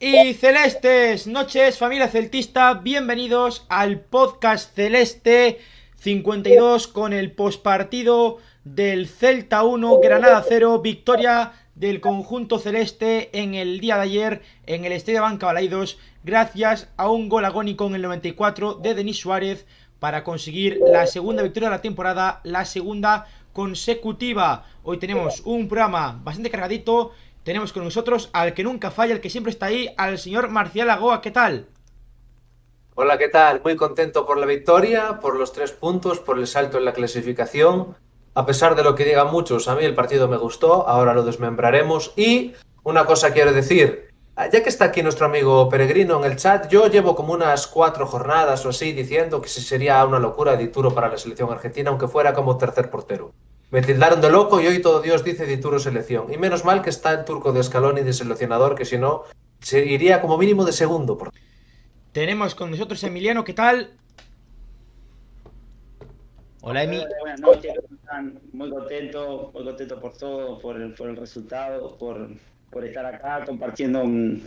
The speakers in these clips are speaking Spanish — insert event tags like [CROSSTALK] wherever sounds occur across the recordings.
Y celestes noches, familia celtista. Bienvenidos al podcast celeste 52 con el postpartido del Celta 1, Granada 0, victoria del conjunto celeste en el día de ayer en el Estadio Banca Balaidos, gracias a un gol agónico en el 94 de Denis Suárez para conseguir la segunda victoria de la temporada, la segunda consecutiva. Hoy tenemos un programa bastante cargadito. Tenemos con nosotros al que nunca falla, el que siempre está ahí, al señor Marcial Agoa. ¿Qué tal? Hola, ¿qué tal? Muy contento por la victoria, por los tres puntos, por el salto en la clasificación. A pesar de lo que digan muchos, a mí el partido me gustó, ahora lo desmembraremos. Y una cosa quiero decir, ya que está aquí nuestro amigo Peregrino en el chat, yo llevo como unas cuatro jornadas o así diciendo que sería una locura Dituro para la selección argentina, aunque fuera como tercer portero. Me tildaron de loco y hoy todo Dios dice Dituro selección. Y menos mal que está el turco de escalón y de seleccionador, que si no, se iría como mínimo de segundo. Tenemos con nosotros Emiliano, ¿qué tal? Hola, Emi. Buenas noches, Muy contento, muy contento por todo, por el, por el resultado, por, por estar acá compartiendo un,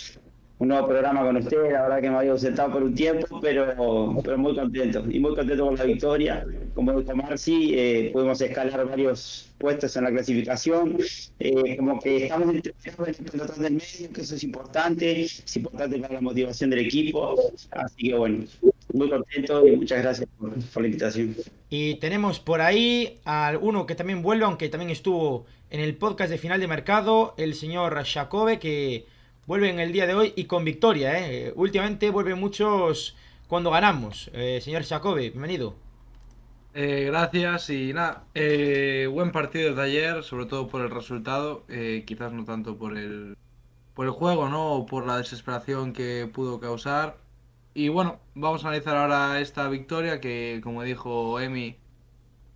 nuevo programa con ustedes. La verdad que me había ausentado por un tiempo, pero, pero muy contento. Y muy contento con la victoria. Como dijo Marci, eh, pudimos escalar varios puestos en la clasificación. Eh, como que estamos en el del medio, que eso es importante. Es importante para la motivación del equipo. Así que bueno, muy contento y muchas gracias por, por la invitación. Y tenemos por ahí a uno que también vuelve, aunque también estuvo en el podcast de final de mercado, el señor Jacobe, que vuelve en el día de hoy y con victoria. ¿eh? Últimamente vuelven muchos cuando ganamos. Eh, señor Jacobe, bienvenido. Eh, gracias y nada, eh, buen partido de ayer, sobre todo por el resultado, quizás no tanto por el, por el juego, ¿no? O por la desesperación que pudo causar. Y bueno, vamos a analizar ahora esta victoria que, como dijo Emi,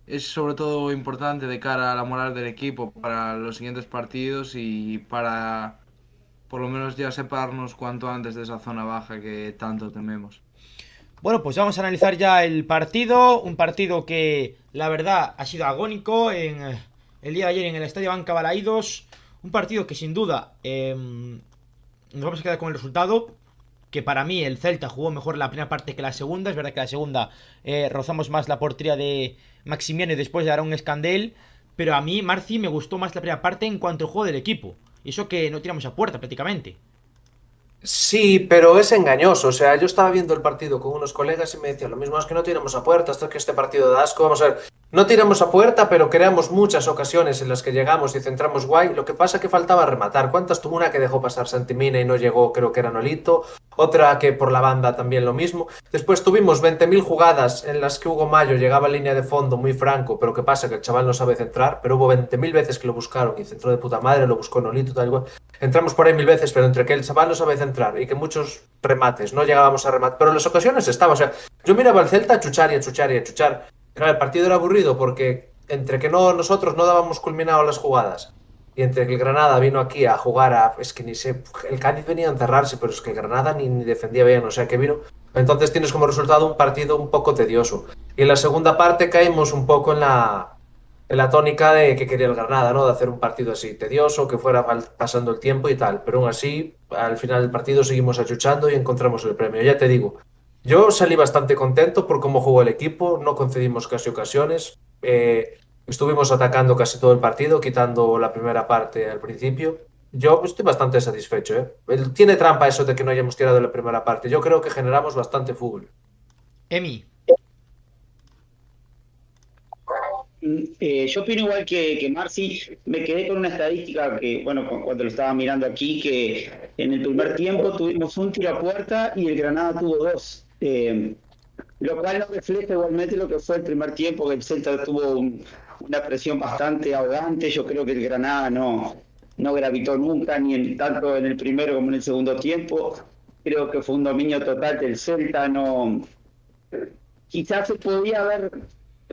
es sobre todo importante de cara a la moral del equipo para los siguientes partidos y para por lo menos ya separarnos cuanto antes de esa zona baja que tanto tememos. Bueno, pues vamos a analizar ya el partido, un partido que la verdad ha sido agónico en eh, el día de ayer en el Estadio Banca Balaídos, un partido que sin duda em, nos vamos a quedar con el resultado, que para mí el Celta jugó mejor la primera parte que la segunda. Es verdad que la segunda eh, rozamos más la portería de Maximiano y después de un Escandel. Pero a mí, Marci, me gustó más la primera parte en cuanto al juego del equipo. Y eso que no tiramos a puerta prácticamente. Sí, pero es engañoso. O sea, yo estaba viendo el partido con unos colegas y me decían lo mismo, es que no tiramos a puerta, esto es que este partido de asco. Vamos a ver, no tiramos a puerta, pero creamos muchas ocasiones en las que llegamos y centramos guay. Lo que pasa que faltaba rematar. ¿Cuántas tuvo una que dejó pasar Santimina y no llegó, creo que era Nolito? Otra que por la banda también lo mismo. Después tuvimos 20.000 jugadas en las que Hugo Mayo llegaba a línea de fondo muy franco, pero ¿qué pasa? Que el chaval no sabe centrar, pero hubo 20.000 veces que lo buscaron y centró de puta madre, lo buscó Nolito, tal igual. Entramos por ahí mil veces, pero entre que el chaval no sabe centrar y que muchos remates no llegábamos a rematar, pero en las ocasiones estaba. O sea, yo miraba al Celta a chuchar y a chuchar y a chuchar. Claro, el partido era aburrido porque entre que no nosotros no dábamos culminado las jugadas y entre que el Granada vino aquí a jugar a es que ni sé el Cádiz venía a encerrarse pero es que el Granada ni, defendía bien o sea que vino. Entonces tienes como resultado un partido un poco tedioso. Y en la segunda parte caímos un poco en la en la tónica de que quería el Granada no de hacer un partido así tedioso que fuera pasando el tiempo y tal. Pero aún así al final del partido seguimos achuchando y encontramos el premio. Ya te digo yo salí bastante contento por cómo jugó el equipo no concedimos casi ocasiones eh, estuvimos atacando casi todo el partido, quitando la primera parte al principio. Yo estoy bastante satisfecho. ¿eh? Tiene trampa eso de que no hayamos tirado la primera parte. Yo creo que generamos bastante fútbol. Emi. Eh, yo opino igual que, que Marci, me quedé con una estadística que, bueno, cuando lo estaba mirando aquí, que en el primer tiempo tuvimos un tiro a puerta y el Granada tuvo dos. Eh, lo cual no refleja igualmente lo que fue el primer tiempo, que el Celta tuvo una presión bastante ahogante. Yo creo que el Granada no, no gravitó nunca, ni en, tanto en el primero como en el segundo tiempo. Creo que fue un dominio total del Celta. No, quizás se podía haber,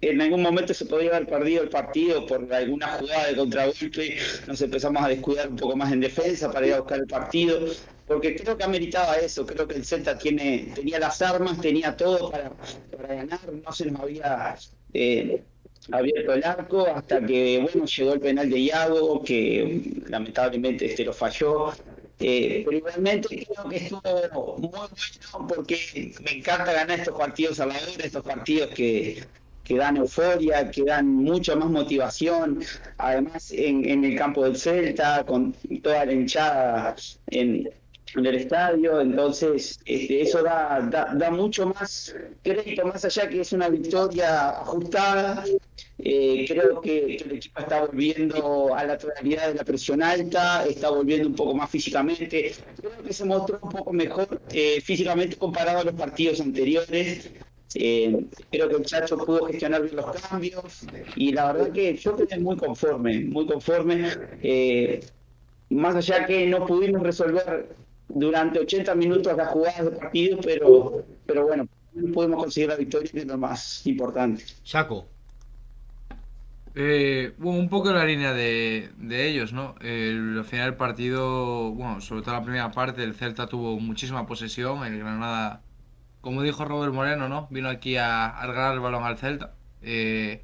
en algún momento se podía haber perdido el partido por alguna jugada de contragolpe. Nos empezamos a descuidar un poco más en defensa para ir a buscar el partido porque creo que ameritaba eso, creo que el Celta tiene, tenía las armas, tenía todo para, ganar, no se nos había eh, abierto el arco hasta que bueno llegó el penal de Iago, que lamentablemente este lo falló. Eh, pero igualmente creo que estuvo muy bueno porque me encanta ganar estos partidos a estos partidos que, que dan euforia, que dan mucha más motivación, además en, el campo del Celta, con toda la hinchada en, el estadio, entonces este, eso da, mucho más crédito, más allá que es una victoria ajustada, eh, creo que, que, el equipo está volviendo a la totalidad de la presión alta, está volviendo un poco más físicamente, creo que se mostró un poco mejor eh, físicamente comparado a los partidos anteriores, eh, creo que el Chacho pudo gestionar bien los cambios y la verdad que yo quedé muy conforme, muy conforme. Eh, más allá que no pudimos resolver durante 80 minutos las jugadas del partido, pero, pero bueno, pudimos conseguir la victoria, que es lo más importante. Chaco. Eh, bueno, un poco en la línea de, de ellos, ¿no? El, al final del partido, bueno, sobre todo la primera parte, el Celta tuvo muchísima posesión, el Granada como dijo Robert Moreno, ¿no? Vino aquí a, a el balón al Celta. Eh,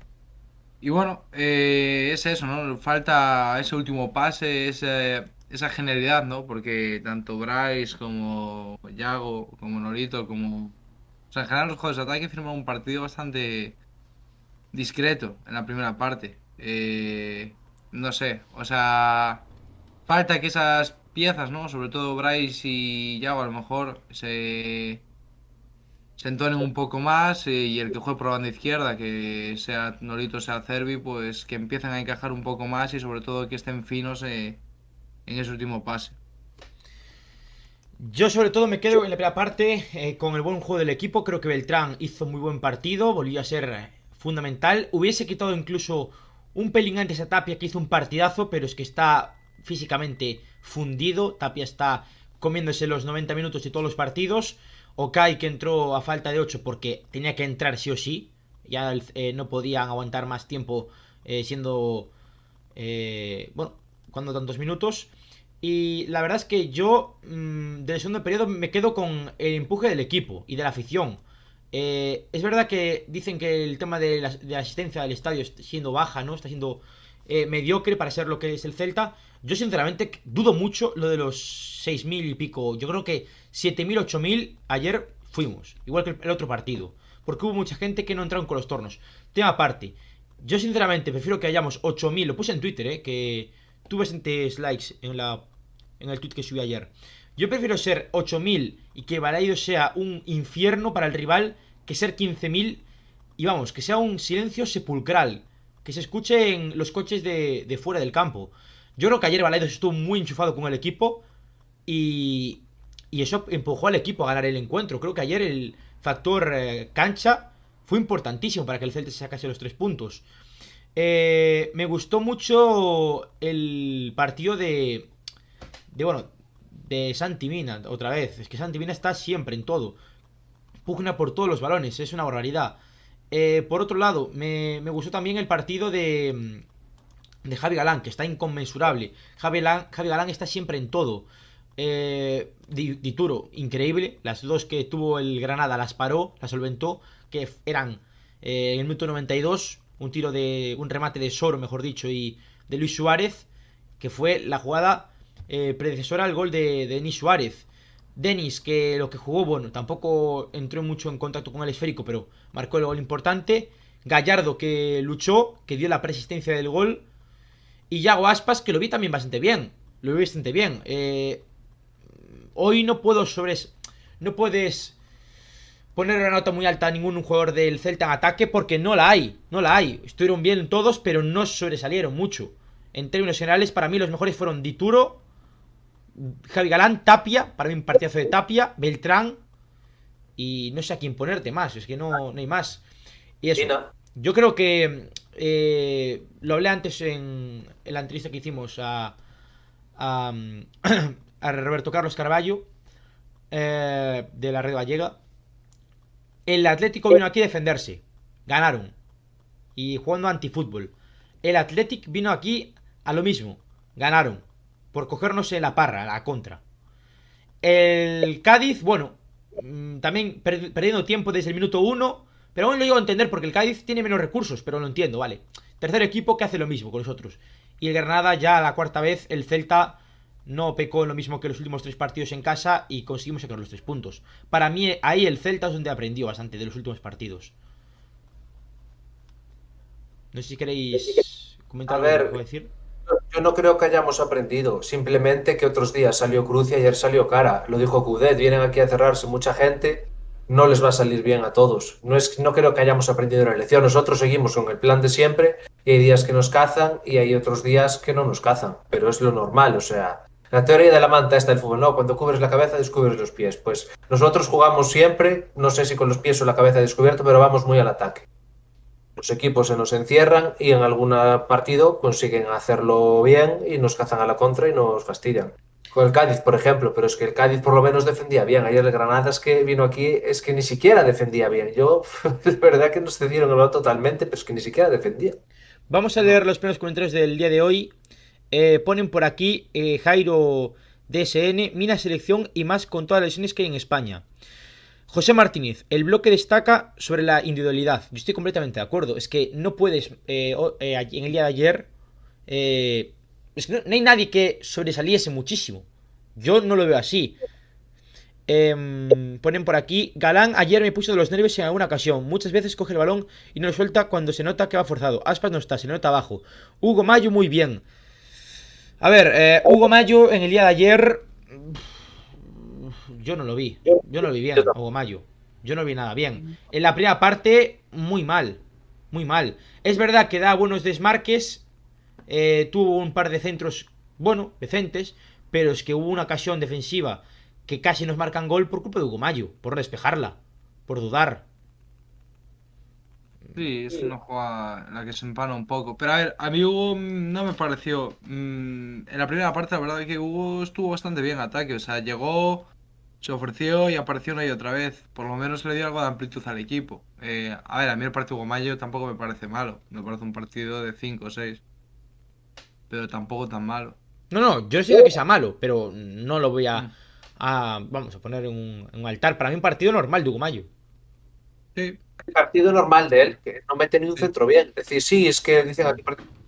y bueno, eh, es eso, ¿no? Falta ese último pase, esa genialidad, ¿no? Porque tanto Bryce como Yago, como Norito, como... O sea, en general los juegos de ataque firmaron un partido bastante discreto en la primera parte. Eh, no sé, o sea, falta que esas piezas, ¿no? Sobre todo Bryce y Yago a lo mejor se se entonen un poco más eh, y el que juegue por la banda izquierda, que sea Norito, sea Cervi, pues que empiecen a encajar un poco más y sobre todo que estén finos eh, en ese último pase. Yo sobre todo me quedo en la primera parte eh, con el buen juego del equipo. Creo que Beltrán hizo muy buen partido, volvió a ser fundamental. Hubiese quitado incluso un pelín antes a Tapia que hizo un partidazo, pero es que está físicamente fundido. Tapia está comiéndose los 90 minutos de todos los partidos. Okai que entró a falta de 8 porque tenía que entrar sí o sí. Ya eh, no podían aguantar más tiempo eh, siendo... Eh, bueno, cuando tantos minutos. Y la verdad es que yo mmm, del segundo periodo me quedo con el empuje del equipo y de la afición. Eh, es verdad que dicen que el tema de la, de la, asistencia del estadio está siendo baja, ¿no? Está siendo eh, mediocre para ser lo que es el Celta. Yo sinceramente dudo mucho lo de los 6.000 y pico. Yo creo que 7.000, 8.000 ayer fuimos. Igual que el otro partido. Porque hubo mucha gente que no entraron con los tornos. Tema aparte. Yo sinceramente prefiero que hayamos 8.000. Lo puse en Twitter, ¿eh? Que tuve bastantes likes en, la, en el tweet que subí ayer. Yo prefiero ser 8.000 y que Balaido sea un infierno para el rival que ser 15.000 y vamos, que sea un silencio sepulcral. Que se escuche en los coches de, fuera del campo. Yo creo que ayer Balaidos estuvo muy enchufado con el equipo y, y eso empujó al equipo a ganar el encuentro. Creo que ayer el factor eh, cancha fue importantísimo para que el Celta se sacase los tres puntos. Eh, me gustó mucho el partido de, de bueno, de Santi Mina, otra vez. Es que Santi Mina está siempre en todo. Pugna por todos los balones, es una barbaridad. Eh, por otro lado, me, me, gustó también el partido de, de Javi Galán, que está inconmensurable. Galán, Javi Galán está siempre en todo. Eh, Dituro, increíble. Las dos que tuvo el Granada las paró, las solventó, que eran eh, en el minuto 92, un tiro de. un remate de Soro, mejor dicho, y de Luis Suárez, que fue la jugada eh, predecesora al gol de, de Denis Suárez. Denis, que lo que jugó, bueno, tampoco entró mucho en contacto con el esférico, pero marcó el gol importante. Gallardo, que luchó, que dio la persistencia del gol. Y Yago Aspas, que lo vi también bastante bien. Lo vi bastante bien. Eh, hoy no puedo sobre... No puedes poner una nota muy alta a ningún jugador del Celta en ataque porque no la hay. No la hay. Estuvieron bien todos, pero no sobresalieron mucho. En términos generales, para mí los mejores fueron Dituro, Javi Galán, Tapia, para mí un partidazo de Tapia, Beltrán y no sé a quién ponerte más, es que no, no hay más. Y eso, yo creo que eh, lo hablé antes en, en, la entrevista que hicimos a, a, [CLEARS THROAT] a Roberto Carlos Carballo eh, de la Red Gallega. El Atlético vino aquí a defenderse, ganaron y jugando antifútbol. El Atlético vino aquí a lo mismo, ganaron por cogernos en la parra, la contra. El Cádiz, bueno, mm, también per perdiendo tiempo desde el minuto 1, pero aún lo llego a entender porque el Cádiz tiene menos recursos, pero lo entiendo, vale. Tercer equipo que hace lo mismo con los otros. Y el Granada ya la cuarta vez, el Celta no pecó en lo mismo que los últimos tres partidos en casa y conseguimos sacar los tres puntos. Para mí, ahí el Celta es donde aprendió bastante de los últimos partidos. No sé si queréis comentar A algo ver, que decir. Yo no creo que hayamos aprendido, simplemente que otros días salió Cruz y ayer salió Cara. Lo dijo Cudet, vienen aquí a cerrarse mucha gente, no les va a salir bien a todos. No, es, no creo que hayamos aprendido la lección, nosotros seguimos con el plan de siempre y hay días que nos cazan y hay otros días que no nos cazan, pero es lo normal, o sea, la teoría de la manta está el fútbol, ¿no? Cuando cubres la cabeza descubres los pies. Pues nosotros jugamos siempre, no sé si con los pies o la cabeza descubierto, pero vamos muy al ataque. Los equipos se nos encierran y en algún partido consiguen hacerlo bien y nos cazan a la contra y nos fastidian. Con el Cádiz, por ejemplo, pero es que el Cádiz por lo menos defendía bien. Ayer el Granada es que vino aquí, es que ni siquiera defendía bien. Yo, [LAUGHS] es verdad que nos cedieron el balón totalmente, pero es que ni siquiera defendía. Vamos a leer los primeros comentarios del día de hoy. Eh, ponen por aquí eh, Jairo DSN, mina selección y más con todas las lesiones que hay en España. José Martínez, el bloque destaca sobre la individualidad. Yo estoy completamente de acuerdo. Es que no puedes, eh, en el día de ayer, es que no, no hay nadie que sobresaliese muchísimo. Yo no lo veo así. Em, ponen por aquí, Galán ayer me puso de los nervios en alguna ocasión. Muchas veces coge el balón y no lo suelta cuando se nota que va forzado. Aspas no está, se nota abajo. Hugo Mayo muy bien. A ver, eh, Hugo Mayo en el día de ayer... Yo no lo vi. Yo no lo vi bien. Hugo Mayo. Yo no vi nada bien. En la primera parte, muy mal. Muy mal. Es verdad que da buenos desmarques. eh, tuvo un par de centros, bueno, decentes. Pero es que hubo una ocasión defensiva que casi nos marcan gol por culpa de Hugo Mayo. Por despejarla. Por dudar. Sí, es una jugada en la que se empana un poco. Pero a ver, a mí Hugo no me pareció. mm, En la primera parte, la verdad es que Hugo estuvo bastante bien en ataque. O sea, llegó, se ofreció y apareció una y otra vez. Por lo menos le dio algo de amplitud al equipo. Eh, a ver, a mí el partido Hugo Mayo tampoco me parece malo. Me parece un partido de 5 o 6. Pero tampoco tan malo. No, no, yo no sé que sea malo, pero no lo voy a, Mm. a- vamos a poner en un, en un altar. Para mí un partido normal de Hugo Mayo. Sí, El partido normal de él, que no mete ni un centro bien. Es decir, sí, es que dicen aquí.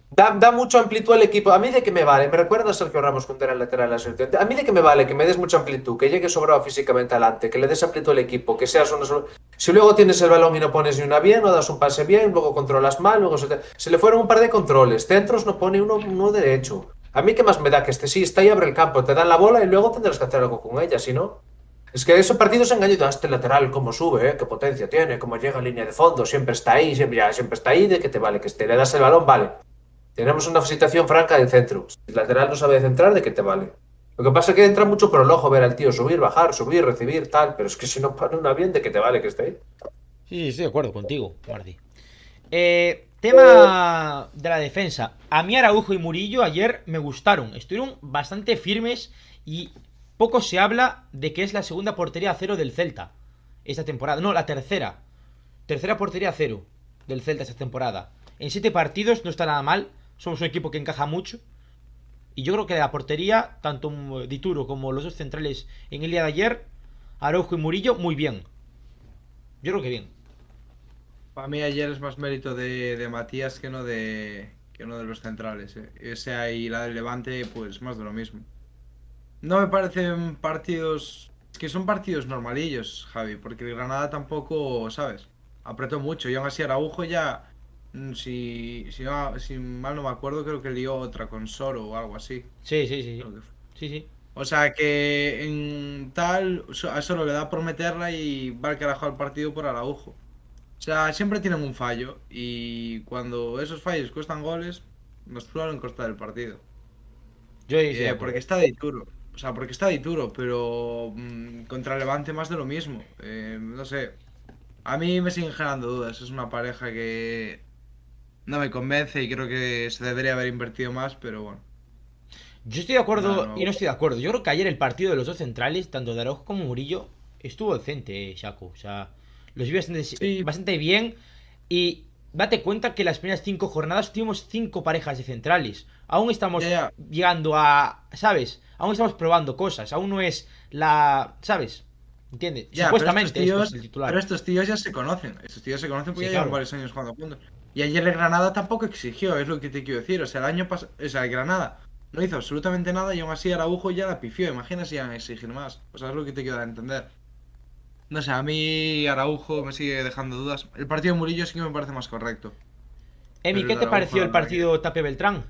Da, da mucho amplitud al equipo. A mí de que me vale, me recuerda a Sergio Ramos cuando era el lateral de la selección. A mí de que me vale, que me des mucha amplitud, que llegue sobrado físicamente adelante, que le des amplitud al equipo, que seas una sola- Si luego tienes el balón y no pones ni una bien, no das un pase bien, luego controlas mal, luego se, te- se le fueron un par de controles. Centros no pone uno, uno derecho. A mí qué más me da que este sí está y abre el campo, te dan la bola y luego tendrás que hacer algo con ella, si no. Es que esos partidos engañan a este lateral, cómo sube, ¿eh? qué potencia tiene, cómo llega a línea de fondo, siempre está ahí, siempre, ya, siempre está ahí, de que te vale, que esté, le das el balón, vale. Tenemos una situación franca de centro. Si el lateral no sabe centrar, ¿de qué te vale? Lo que pasa es que entra mucho por el ojo ver al tío subir, bajar, subir, recibir, tal, pero es que si no pone una bien, ¿de qué te vale que esté ahí? Sí, sí, estoy de acuerdo contigo, Mardi. Eh, tema de la defensa. A mí Araujo y Murillo ayer me gustaron. Estuvieron bastante firmes y poco se habla de que es la segunda portería a cero del Celta esta temporada. No, la tercera. Tercera portería a cero del Celta esta temporada. En siete partidos no está nada mal. Somos un equipo que encaja mucho. Y yo creo que la portería, tanto Dituro como los dos centrales en el día de ayer, Araujo y Murillo, muy bien. Yo creo que bien. Para mí ayer es más mérito de, de Matías que no de que no de los centrales. eh. O sea, y la del Levante, pues más de lo mismo. No me parecen partidos. Es que son partidos normalillos, Javi, porque el Granada tampoco, ¿sabes? Apretó mucho y aún así Araujo ya. mm, Si, si, mal no me acuerdo, creo que lió otra con Soro o algo así. Sí, sí, sí. Sí, sí. O sea que en tal, a Soro le da por meterla y va al carajo al partido por Araujo. O sea, siempre tienen un fallo y cuando esos fallos cuestan goles, nos suelen costar el partido. Yo estoy Eh, porque está de duro. O sea, porque está de duro, pero mm, contra Levante más de lo mismo. Eh, no sé. A mí me siguen generando dudas. Es una pareja que no me convence y creo que se debería haber invertido más, pero bueno. Yo estoy de acuerdo No, no. y no estoy de acuerdo. Yo creo que ayer el partido de los dos centrales, tanto de Araujo como Murillo, estuvo decente, eh, Shaco. O sea, los vi bastante, Sí. bastante bien. Y date cuenta que las primeras cinco jornadas tuvimos cinco parejas de centrales. Aún estamos llegando a. ¿Sabes? Aún estamos probando cosas. Aún no es la. ¿Sabes? ¿Entiendes? Supuestamente pero estos, este es tíos, el titular. pero estos tíos ya se conocen. Estos tíos se conocen porque Sí, ya llevan varios años jugando juntos. Y ayer el Granada tampoco exigió, es lo que te quiero decir. O sea, el año pasado. O sea, el Granada no hizo absolutamente nada y aún así Araujo ya la pifió. Imagina si iban a exigir más. O sea, es lo que te quiero dar a entender. No sé, a mí Araujo me sigue dejando dudas. El partido de Murillo sí que me parece más correcto. Emi, ¿qué te Araujo pareció el partido Tape Beltrán?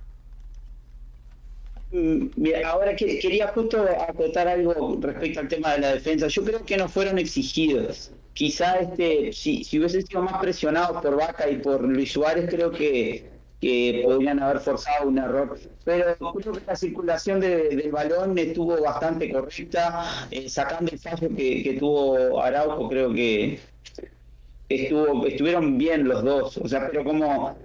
Mm, Mira, ahora que, quería justo acotar algo respecto al tema de la defensa. Yo creo que no fueron exigidos. Quizá este, si, hubiesen sido más presionados por Vaca y por Luis Suárez, creo que, que podrían haber forzado un error. Pero creo que la circulación de- del balón estuvo bastante correcta, eh, sacando el fallo que, que tuvo Araujo, creo que estuvo, estuvieron bien los dos. O sea, pero como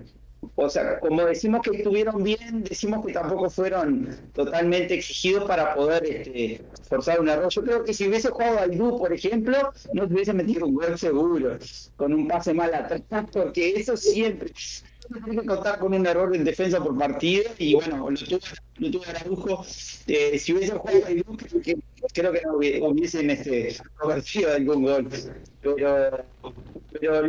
o sea, como decimos que estuvieron bien, decimos que tampoco fueron totalmente exigidos para poder este, forzar un error. Yo creo que si hubiese jugado al Du, por ejemplo, no se hubiese metido un gol seguro, con un pase mal atrás, [LAUGHS] porque eso siempre. Que [LAUGHS] contar con un error en defensa por partido y bueno, lo tuvo, lo tuvo Araujo. Eh, si hubiese jugado Du, creo que, creo que no hubi- hubiesen este, convertido algún gol. Pero, pero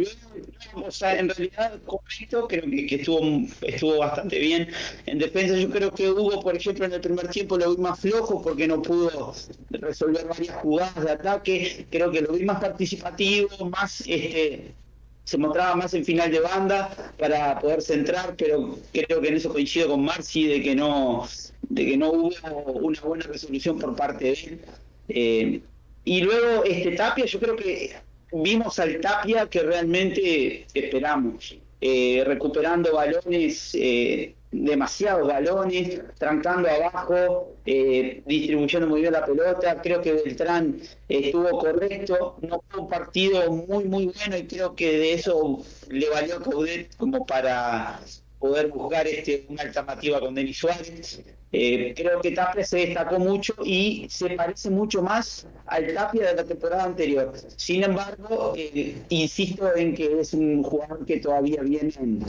o sea, en realidad, correcto, creo que, que estuvo, estuvo bastante bien. En defensa, yo creo que Hugo, por ejemplo, en el primer tiempo lo vi más flojo porque no pudo resolver varias jugadas de ataque. Creo que lo vi más participativo, más este se mostraba más en final de banda para poder centrar, pero creo que en eso coincido con Marci de que no de que no hubo una buena resolución por parte de él. Eh, y luego este Tapia, yo creo que vimos al Tapia que realmente esperamos, eh, recuperando balones, eh, demasiados balones, trancando abajo, eh, distribuyendo muy bien la pelota. Creo que Beltrán estuvo correcto, no fue un partido muy, muy bueno y creo que de eso le valió a Coudet como para poder buscar este, una alternativa con Denis Suárez. Eh, creo que Tapia se destacó mucho y se parece mucho más al Tapia de la temporada anterior. Sin embargo, eh, insisto en que es un jugador que todavía viene en-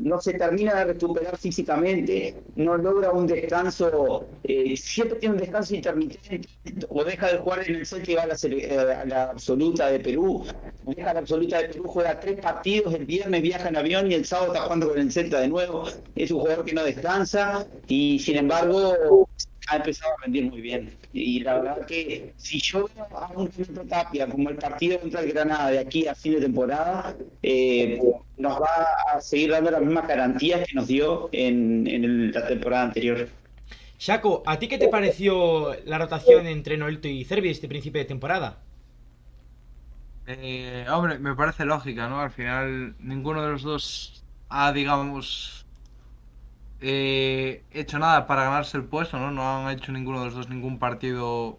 no se termina de recuperar físicamente, no logra un descanso, eh, siempre tiene un descanso intermitente, o deja de jugar en el Celta y va a la, sele- eh, a la absoluta de Perú, deja la absoluta de Perú, juega tres partidos, el viernes viaja en avión y el sábado está jugando con el Celta de nuevo, es un jugador que no descansa y sin embargo ha empezado a rendir muy bien. Y la verdad que si yo a un Tapia como el partido contra el Granada de aquí a fin de temporada, eh, nos va a seguir dando las mismas garantías que nos dio en, en el- la temporada anterior. Shaco, ¿a ti qué te pareció la rotación entre Nolito y Cervi este principio de temporada? Eh, hombre, me parece lógica, ¿no? Al final, ninguno de los dos ha, digamos, eh, hecho nada para ganarse el puesto, ¿no? No han hecho ninguno de los dos ningún partido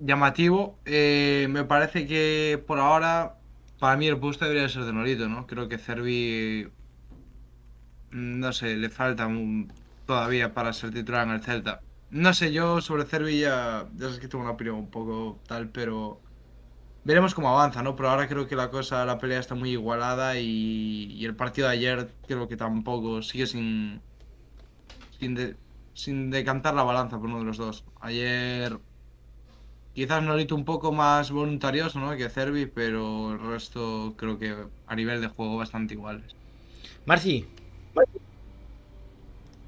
llamativo. Eh, me parece que por ahora, para mí el puesto debería ser de Norito, ¿no? Creo que Cervi, mm, no sé, le falta todavía para ser titular en el Celta. No sé, yo sobre Cervi ya, ya sé que tengo una opinión un poco tal, pero veremos cómo avanza, ¿no? Pero ahora creo que la cosa, la pelea está muy igualada y, y el partido de ayer creo que tampoco sigue sin, sin, de- sin decantar la balanza por uno de los dos. Ayer quizás Norito un poco más voluntarioso, ¿no? Que Cervi, pero el resto creo que a nivel de juego bastante iguales. Marci,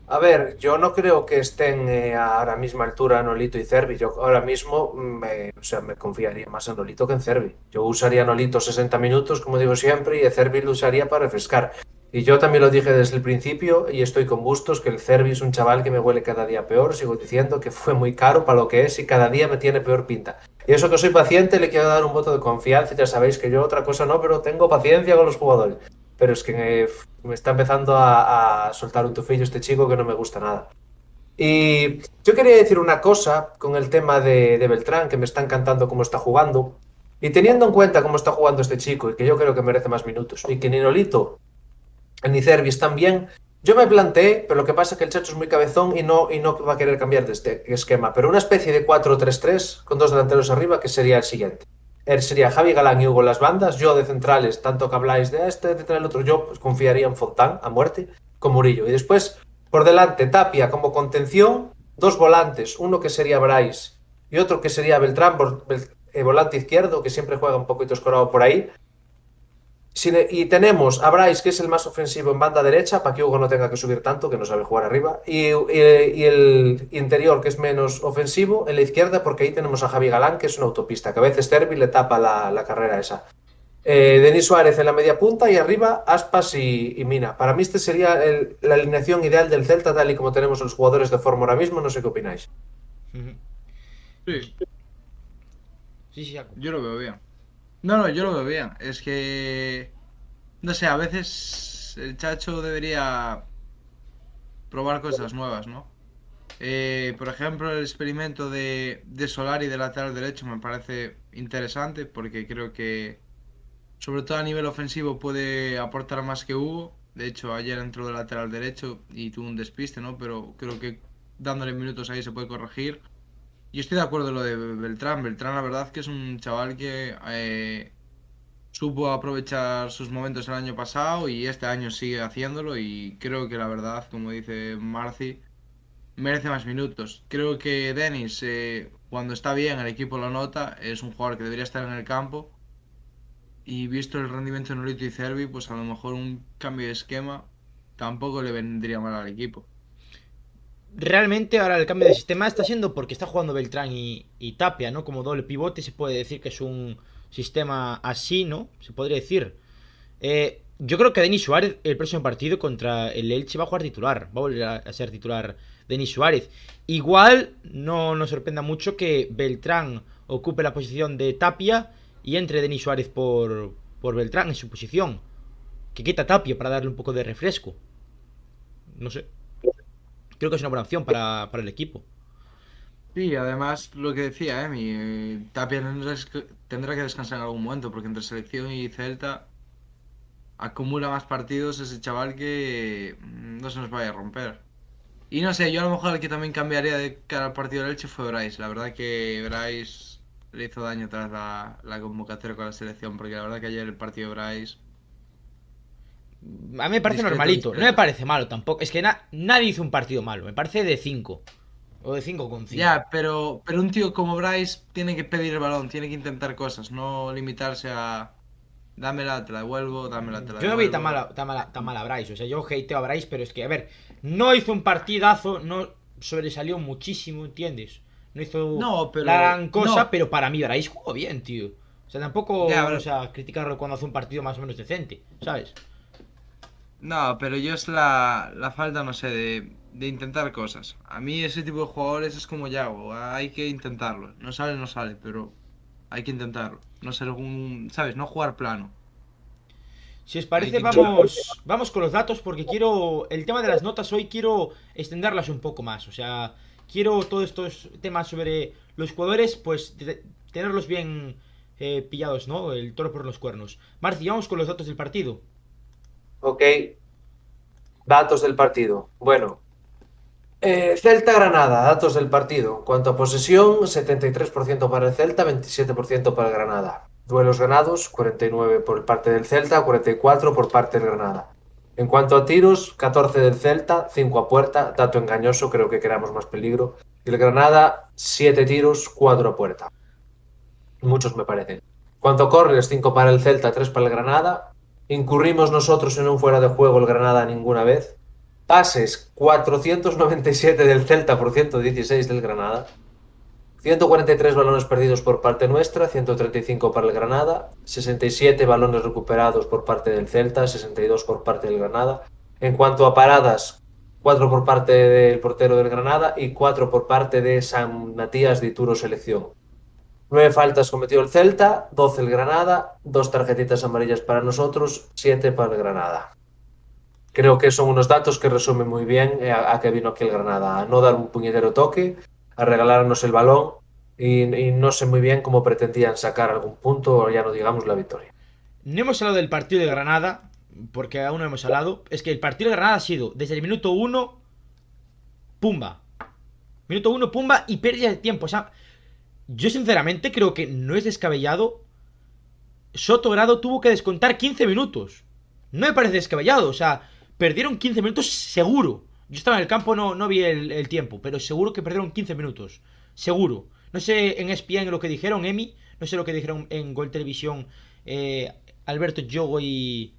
A ver, yo no creo que estén eh, a la misma altura Nolito y Cervi. Yo ahora mismo me, o sea, me confiaría más en Nolito que en Cervi. Yo usaría Nolito 60 minutos, como digo siempre, y a Cervi lo usaría para refrescar. Y yo también lo dije desde el principio, y estoy con Bustos, que el Cervi es un chaval que me huele cada día peor. Sigo diciendo que fue muy caro para lo que es y cada día me tiene peor pinta. Y eso que soy paciente, le quiero dar un voto de confianza. Ya sabéis que yo otra cosa no, pero tengo paciencia con los jugadores. Pero es que me, está empezando a, soltar un tufillo este chico que no me gusta nada. Y yo quería decir una cosa con el tema de, Beltrán, que me está encantando cómo está jugando. Y teniendo en cuenta cómo está jugando este chico, y que yo creo que merece más minutos, y que ni Cervi están bien, yo me planteé, pero lo que pasa es que el Chacho es muy cabezón y no, y no va a querer cambiar de este esquema, pero una especie de 4-3-3 con dos delanteros arriba, que sería el siguiente. Él sería Javi Galán y Hugo en las bandas, yo de centrales, tanto que habláis de este, de el otro, yo pues, confiaría en Fontán a muerte con Murillo. Y después, por delante, Tapia como contención, dos volantes, uno que sería Bryce y otro que sería Beltrán, eh, volante izquierdo, que siempre juega un poquito escorado por ahí. Y tenemos a Bryce, que es el más ofensivo en banda derecha, para que Hugo no tenga que subir tanto, que no sabe jugar arriba. Y, el interior, que es menos ofensivo, en la izquierda, porque ahí tenemos a Javi Galán, que es una autopista, que a veces Terbi le tapa la, carrera esa. Eh, Denis Suárez en la media punta y arriba Aspas y, Mina. Para mí este sería la alineación ideal del Celta, tal y como tenemos los jugadores de forma ahora mismo. No sé qué opináis. Sí. Sí, sí, yo lo veo bien. No, no, yo lo veo bien. Es que. No sé, a veces el Chacho debería probar cosas nuevas, ¿no? Eh, por ejemplo, el experimento de, de Solari de lateral derecho me parece interesante porque creo que, sobre todo a nivel ofensivo, puede aportar más que Hugo. De hecho, ayer entró de lateral derecho y tuvo un despiste, ¿no? Pero creo que dándole minutos ahí se puede corregir. Yo estoy de acuerdo en lo de Beltrán. Beltrán, la verdad, que es un chaval que eh, supo aprovechar sus momentos el año pasado y este año sigue haciéndolo. Y creo que la verdad, como dice Marci, merece más minutos. Creo que Denis, eh, cuando está bien, el equipo lo nota. Es un jugador que debería estar en el campo. Y visto el rendimiento de Norito y Cervi, pues a lo mejor un cambio de esquema tampoco le vendría mal al equipo realmente ahora el cambio de sistema está siendo porque está jugando Beltrán y, Tapia, ¿no? Como doble pivote se puede decir que es un sistema así, ¿no? Se podría decir. Eh, yo creo que Denis Suárez el próximo partido contra el Elche va a jugar titular. Va a volver a, ser titular Denis Suárez. Igual no nos sorprenda mucho que Beltrán ocupe la posición de Tapia y entre Denis Suárez por, por Beltrán en su posición. Que quita Tapia para darle un poco de refresco. No sé creo que es una buena opción para, el equipo. Sí, además lo que decía Emi, eh, Tapia tendrá que descansar en algún momento, porque entre selección y Celta acumula más partidos ese chaval que mm, no se nos vaya a romper. Y no sé, yo a lo mejor el que también cambiaría de cara al partido del Elche fue Bryce. La verdad que Bryce le hizo daño tras la, la convocatoria con la selección, porque la verdad que ayer el partido de Bryce a mí me parece normalito, no me parece malo tampoco. Es que nadie hizo un partido malo, me parece de 5. O de 5 con 5. Ya, pero, pero un tío como Bryce tiene que pedir el balón, tiene que intentar cosas, no limitarse a. Dámela, te la devuelvo, dámela, te la Yo no vi tan mala, tan, mala, tan mala a Bryce, o sea, yo hateo a Bryce, pero es que, a ver, no hizo un partidazo, no sobresalió muchísimo, ¿entiendes? No hizo no, pero, la gran cosa, pero para mí Bryce jugó bien, tío. O sea, tampoco vamos a criticarlo cuando hace un partido más o menos decente, ¿sabes? No, pero yo es la, la falta, no sé, de, de, intentar cosas. A mí ese tipo de jugadores es como Yago, hay que intentarlo. No sale, no sale, pero hay que intentarlo. No ser algún, ¿sabes? No jugar plano. Si os parece, vamos, vamos con los datos porque quiero, el tema de las notas hoy quiero extenderlas un poco más. O sea, quiero todos estos temas sobre los jugadores, pues tenerlos bien eh, pillados, ¿no? El toro por los cuernos. Marci, vamos con los datos del partido. Ok. Datos del partido. Bueno. Eh, Celta-Granada, datos del partido. En cuanto a posesión, 73% para el Celta, 27% para el Granada. Duelos ganados, 49 por parte del Celta, 44 por parte del Granada. En cuanto a tiros, 14 del Celta, 5 a puerta, dato engañoso, creo que creamos más peligro. Y el Granada, 7 tiros, 4 a puerta. Muchos me parecen. En cuanto a corners, 5 para el Celta, 3 para el Granada. Incurrimos nosotros en un fuera de juego el Granada ninguna vez. Pases 497 del Celta por 116 del Granada. 143 balones perdidos por parte nuestra, 135 para el Granada, 67 balones recuperados por parte del Celta, 62 por parte del Granada. En cuanto a paradas, 4 por parte del portero del Granada y 4 por parte de San Matías de Ituro Selección. Nueve faltas cometió el Celta, 12 el Granada, dos tarjetitas amarillas para nosotros, siete para el Granada. Creo que son unos datos que resumen muy bien eh, a, qué vino aquí el Granada, a no dar un puñetero toque, a regalarnos el balón y, no sé muy bien cómo pretendían sacar algún punto o ya no digamos la victoria. No hemos hablado del partido de Granada, porque aún no hemos hablado. Es que el partido de Granada ha sido desde el minuto 1, pumba. Minuto 1, pumba y pérdida de tiempo. O sea, yo sinceramente creo que no es descabellado. Soto Grado tuvo que descontar 15 minutos. No me parece descabellado, o sea, perdieron 15 minutos seguro. Yo estaba en el campo, no, no vi el, tiempo, pero seguro que perdieron 15 minutos. Seguro. No sé en ESPN lo que dijeron, Emi, no sé lo que dijeron en Gol Televisión eh, Alberto Yogo y,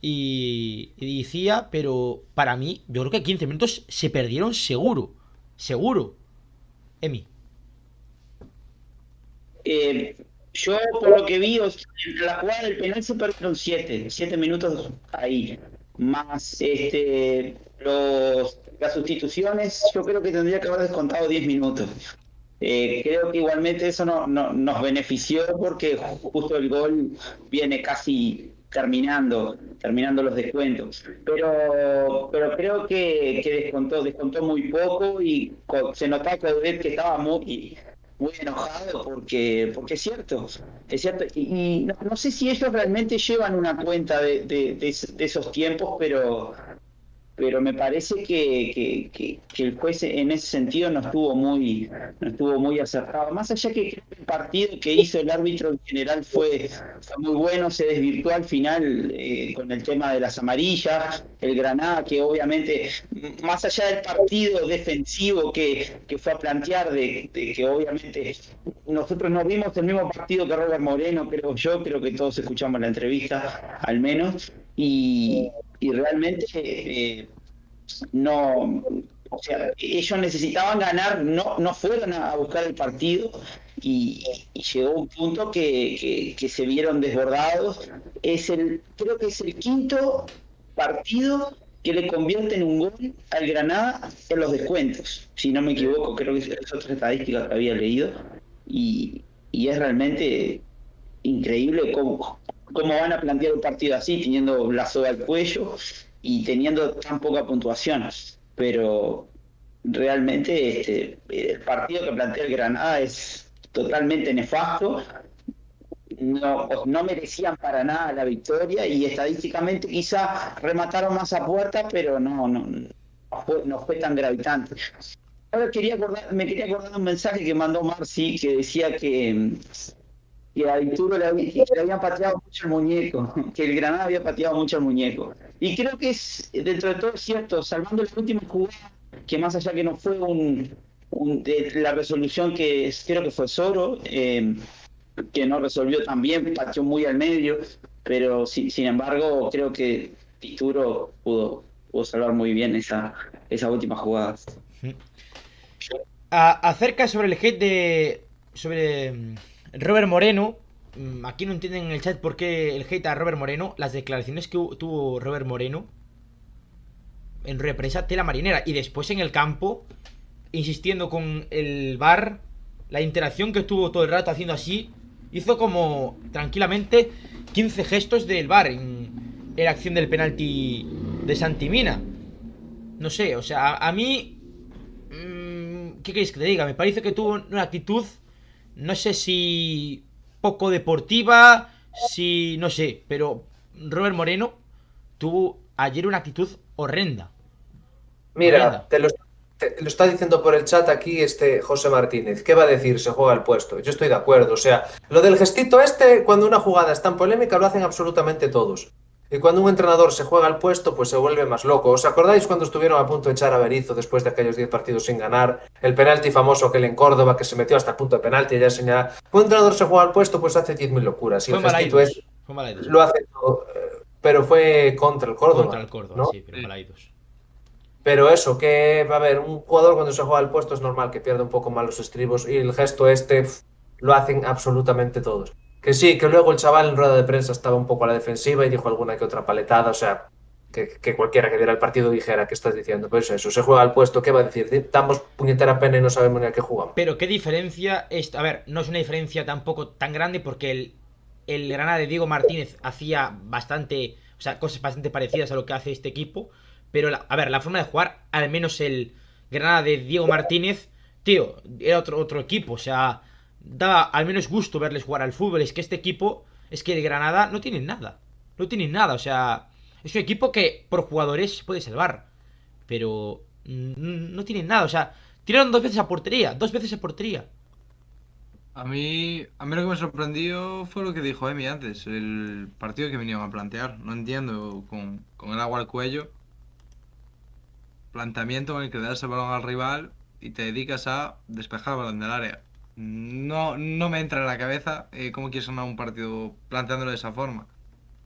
y, y Cia, pero para mí, yo creo que 15 minutos se perdieron seguro. Seguro. Emi. Eh, yo, por lo que vi, en la jugada del penal se perdieron 7, 7 minutos ahí. Más este, las sustituciones, yo creo que tendría que haber descontado 10 minutos. Eh, creo que igualmente eso no, no, nos benefició porque justo el gol viene casi terminando, terminando los descuentos. Pero, pero creo que, que descontó, descontó muy poco y se notaba que estaba muy, muy enojado porque, porque es cierto, es cierto. Y, no, sé si ellos realmente llevan una cuenta de, de, de esos tiempos, pero pero me parece que, que, que, el juez en ese sentido no estuvo muy no estuvo muy acertado. Más allá que el partido que hizo el árbitro en general fue, muy bueno, se desvirtuó al final eh, con el tema de las amarillas, el Granada que obviamente, más allá del partido defensivo que, que fue a plantear, de, que obviamente nosotros no vimos el mismo partido que Robert Moreno, creo yo, creo que todos escuchamos la entrevista al menos, y, y realmente eh, no, o sea, ellos necesitaban ganar, no, no fueron a buscar el partido y, llegó un punto que, que, se vieron desbordados. Es el, creo que es el quinto partido que le convierte en un gol al Granada en los descuentos, si no me equivoco, creo que es otra estadística que había leído y, y es realmente increíble cómo, cómo van a plantear un partido así, teniendo la soga al cuello y teniendo tan poca puntuación. Pero realmente este, el partido que plantea el Granada es totalmente nefasto. No, no merecían para nada la victoria y estadísticamente quizá remataron más a puerta, pero no, no, no, fue, tan gravitante. Quería acordar, me quería un mensaje que mandó Marci que decía que que a Dituro le, habían pateado mucho el muñeco, [LAUGHS] que el Granada había pateado mucho el muñeco. Y creo que es, dentro de todo es cierto, salvando la última jugada, que más allá que no fue un, de la resolución que creo que fue Soro, eh, que no resolvió tan bien, pateó muy al medio, pero sin, embargo creo que Dituro pudo, pudo salvar muy bien esa, esa última jugada. acerca sobre el hit de... sobre Robert Moreno, mm, aquí no entienden en el chat por qué el hate a Robert Moreno, las declaraciones que tuvo Robert Moreno en represa tela marinera y después en el campo, insistiendo con el bar, la interacción que tuvo todo el rato haciendo así, hizo como tranquilamente 15 gestos del bar en, la acción del penalti de Santimina. No sé, o sea, a, mí... Mm, ¿Qué queréis que te diga? Me parece que tuvo una actitud no sé si poco deportiva, si no sé, pero Robert Moreno tuvo ayer una actitud horrenda. Mira, te lo, está diciendo por el chat aquí este José Martínez. ¿Qué va a decir? Se juega el puesto. Yo estoy de acuerdo. O sea, lo del gestito este, cuando una jugada es tan polémica, lo hacen absolutamente todos. Y cuando un entrenador se juega al puesto, pues se vuelve más loco. ¿Os acordáis cuando estuvieron a punto de echar a Berizzo después de aquellos 10 partidos sin ganar? El penalti famoso que él en Córdoba, que se metió hasta el punto de penalti y ya señala. Un entrenador se juega al puesto, pues hace 10.000 locuras. Y el es, lo hace todo. Eh, pero fue contra el Córdoba. Contra el Córdoba, sí, pero Pero eso, que va a haber un jugador cuando se juega al puesto es normal que pierda un poco más los estribos y el gesto este lo hacen absolutamente todos. Que sí, que luego el chaval en rueda de prensa estaba un poco a la defensiva y dijo alguna que otra paletada, o sea, que, cualquiera que diera el partido dijera que estás diciendo. Pues eso, se juega al puesto, ¿qué va a decir? Damos puñetera pena y no sabemos ni a qué jugamos. Pero qué diferencia es, a ver, no es una diferencia tampoco tan grande porque el, Granada de Diego Martínez hacía bastante, o sea, cosas bastante parecidas a lo que hace este equipo, pero a ver, la forma de jugar, al menos el Granada de Diego Martínez, tío, era otro, otro equipo, o sea, daba al menos gusto verles jugar al fútbol. Es que este equipo, es que el Granada no tiene nada. No tiene nada, o sea, es un equipo que por jugadores puede salvar. Pero no tiene nada, o sea, tiraron dos veces a portería, dos veces a portería. A mí, a mí lo que me sorprendió fue lo que dijo Emi antes, el partido que vinieron a plantear. No entiendo, con, con el agua al cuello, planteamiento en el que le das el balón al rival y te dedicas a despejar el balón del área no, no me entra en la cabeza eh, cómo quieres ganar un partido planteándolo de esa forma.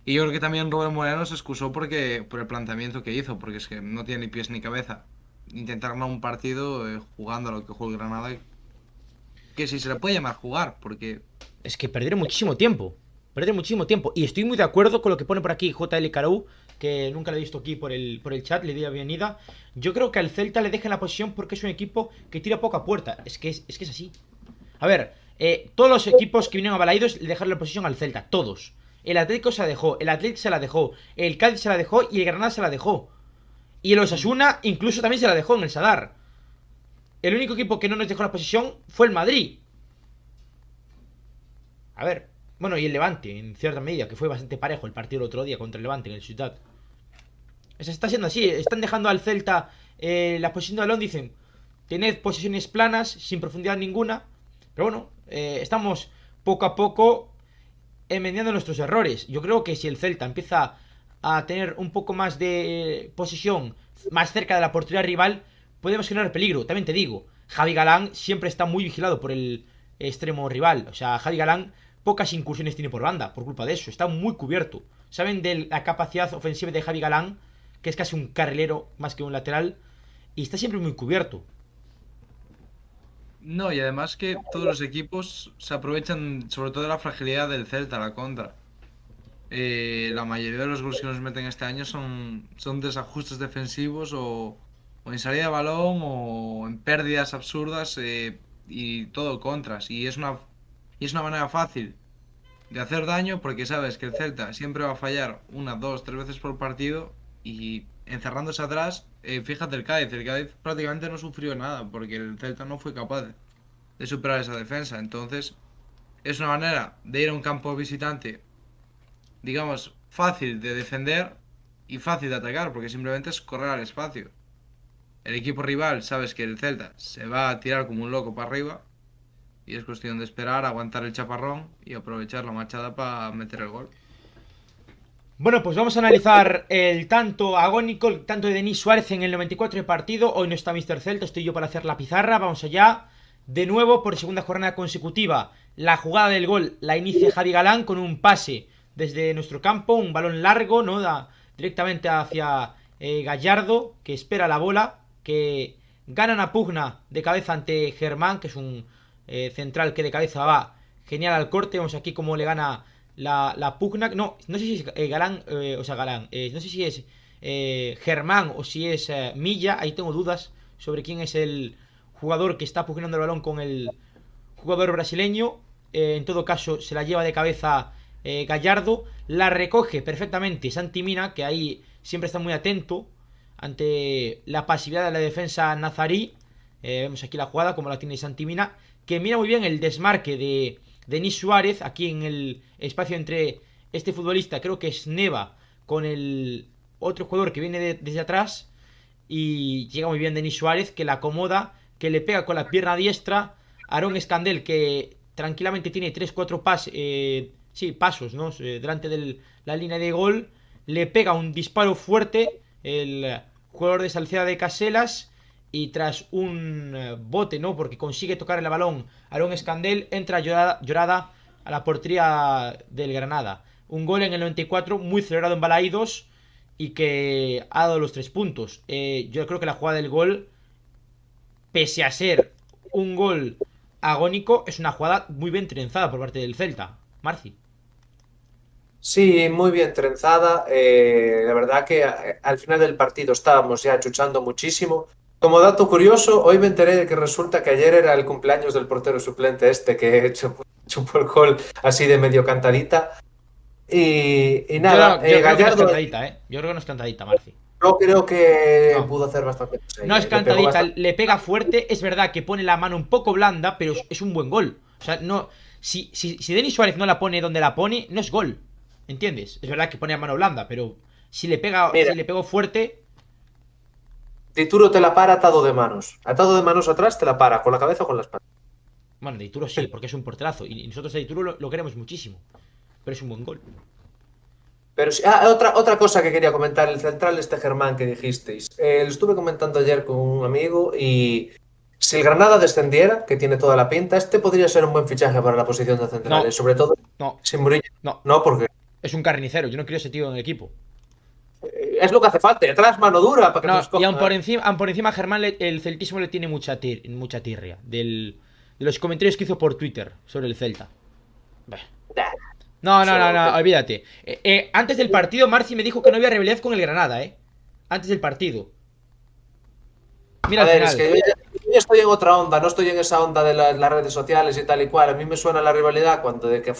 Y yo creo que también Rubén Moreno se excusó porque, por el planteamiento que hizo, porque es que no tiene ni pies ni cabeza. Intentar ganar un partido eh, jugando a lo que juega Granada, que si se le puede llamar jugar, porque... Es que perdieron muchísimo tiempo. Perdieron muchísimo tiempo. Y estoy muy de acuerdo con lo que pone por aquí JL Carou, que nunca lo he visto aquí por el, por el chat, le di la bienvenida. Yo creo que al Celta le deja la posición porque es un equipo que tira poca puerta. Es que es, que es así. A ver, eh, todos los equipos que vinieron a Balaidos le dejaron la posición al Celta, todos. El Atlético se la dejó, el Atlético se la dejó, el Cádiz se la dejó y el Granada se la dejó. Y el Osasuna incluso también se la dejó en el Sadar. El único equipo que no nos dejó la posición fue el Madrid. A ver, bueno, y el Levante, en cierta medida, que fue bastante parejo el partido el otro día contra el Levante en el Ciudad. Se está siendo así, están dejando al Celta eh, la posición de balón, dicen, tened posiciones planas, sin profundidad ninguna. Pero bueno, eh, estamos poco a poco enmendiando nuestros errores. Yo creo que si el Celta empieza a tener un poco más de posición más cerca de la portería rival, podemos generar peligro. También te digo, Javi Galán siempre está muy vigilado por el extremo rival. O sea, Javi Galán pocas incursiones tiene por banda, por culpa de eso. Está muy cubierto. ¿Saben de la capacidad ofensiva de Javi Galán? Que es casi un carrilero más que un lateral. Y está siempre muy cubierto. No, y además que todos los equipos se aprovechan sobre todo de la fragilidad del Celta, la contra. Eh, la mayoría de los goles que nos meten este año son, son desajustes defensivos o, en salida de balón o en pérdidas absurdas eh, y todo contras. Y es una, y es una manera fácil de hacer daño porque sabes que el Celta siempre va a fallar una, dos, tres veces por partido y encerrándose atrás, eh, fíjate el Cádiz, el Cádiz prácticamente no sufrió nada porque el Celta no fue capaz de superar esa defensa. Entonces, es una manera de ir a un campo visitante, digamos, fácil de defender y fácil de atacar, porque simplemente es correr al espacio. El equipo rival, sabes que el Celta se va a tirar como un loco para arriba y es cuestión de esperar, aguantar el chaparrón y aprovechar la machada para meter el gol. Bueno, pues vamos a analizar el tanto agónico, el tanto de Denis Suárez en el 94 de partido. Hoy no está Mr. Celta, estoy yo para hacer la pizarra. Vamos allá. De nuevo, por segunda jornada consecutiva, la jugada del gol la inicia Javi Galán con un pase desde nuestro campo, un balón largo, ¿no? Da directamente hacia eh, Gallardo, que espera la bola, que gana una pugna de cabeza ante Germán, que es un eh, central que de cabeza va genial al corte. Vamos aquí cómo le gana la, pugna. No, no sé si es eh, Galán, eh, o sea, Galán. Eh, no sé si es Germán o si es Milla. Ahí tengo dudas sobre quién es el jugador que está pugnando el balón con el jugador brasileño. en todo caso, se la lleva de cabeza Gallardo. La recoge perfectamente Santi Mina, que ahí siempre está muy atento ante la pasividad de la defensa nazarí. vemos aquí la jugada, como la tiene Santi Mina. Que mira muy bien el desmarque de Denis Suárez, aquí en el espacio entre este futbolista, creo que es Neva, con el otro jugador que viene desde atrás. Y llega muy bien Denis Suárez, que la acomoda, que le pega con la pierna diestra. Aaron Escandel, que tranquilamente tiene 3-4 pas, eh, sí, pasos ¿no? Eh, delante de la línea de gol. Le pega un disparo fuerte el jugador de Salceda de Caselas y tras un eh, bote, ¿no? Porque consigue tocar el balón Aaron Escandel, entra llorada, a la portería del Granada. Un gol en el 94 muy celebrado en Balaídos y que ha dado los tres puntos. Eh, yo creo que la jugada del gol, pese a ser un gol agónico, es una jugada muy bien trenzada por parte del Celta. Marci. Sí, muy bien trenzada. Eh, la verdad que al final del partido estábamos ya chuchando muchísimo. Como dato curioso, hoy me enteré de que resulta que ayer era el cumpleaños del portero suplente este que [LAUGHS] hecho chupó el gol así de medio cantadita. Y, nada, yo, eh, Gallardo. Creo que no es cantadita, ¿eh? Yo creo que no es cantadita, Marci. Yo creo que pudo hacer bastante. no es cantadita, le, pega fuerte. Es verdad que pone la mano un poco blanda, pero es un buen gol. O sea, no. Si, si, si Denis Suárez no la pone donde la pone, no es gol. ¿Entiendes? Es verdad que pone la mano blanda, pero si le pega, si le pegó fuerte, Dituro te la para atado de manos. Atado de manos atrás te la para, con la cabeza o con la espalda. Bueno, Dituro sí, porque es un porterazo. Y nosotros a Dituro lo, queremos muchísimo. Pero es un buen gol. Pero sí, ah, otra, otra cosa que quería comentar, el central este Germán que dijisteis. Eh, lo estuve comentando ayer con un amigo y si el Granada descendiera, que tiene toda la pinta, este podría ser un buen fichaje para la posición de centrales. Sobre todo no. sin Murillo. No. No, porque Es un carnicero, yo no quiero ese tío en el equipo. Eh, Es lo que hace falta. Detrás mano dura para que No, nos y cojan. aun por encima, aun por encima Germán le- el celtismo le tiene mucha, tir- mucha tirria del, de los comentarios que hizo por Twitter sobre el Celta. No, no, no, no, olvídate. Eh, eh, antes del partido, Marci me dijo que no había rivalidad con el Granada, ¿eh? Antes del partido. Mira A ver, al es que yo, estoy en otra onda, no estoy en esa onda de la- las redes sociales y tal y cual. A mí me suena la rivalidad cuando de que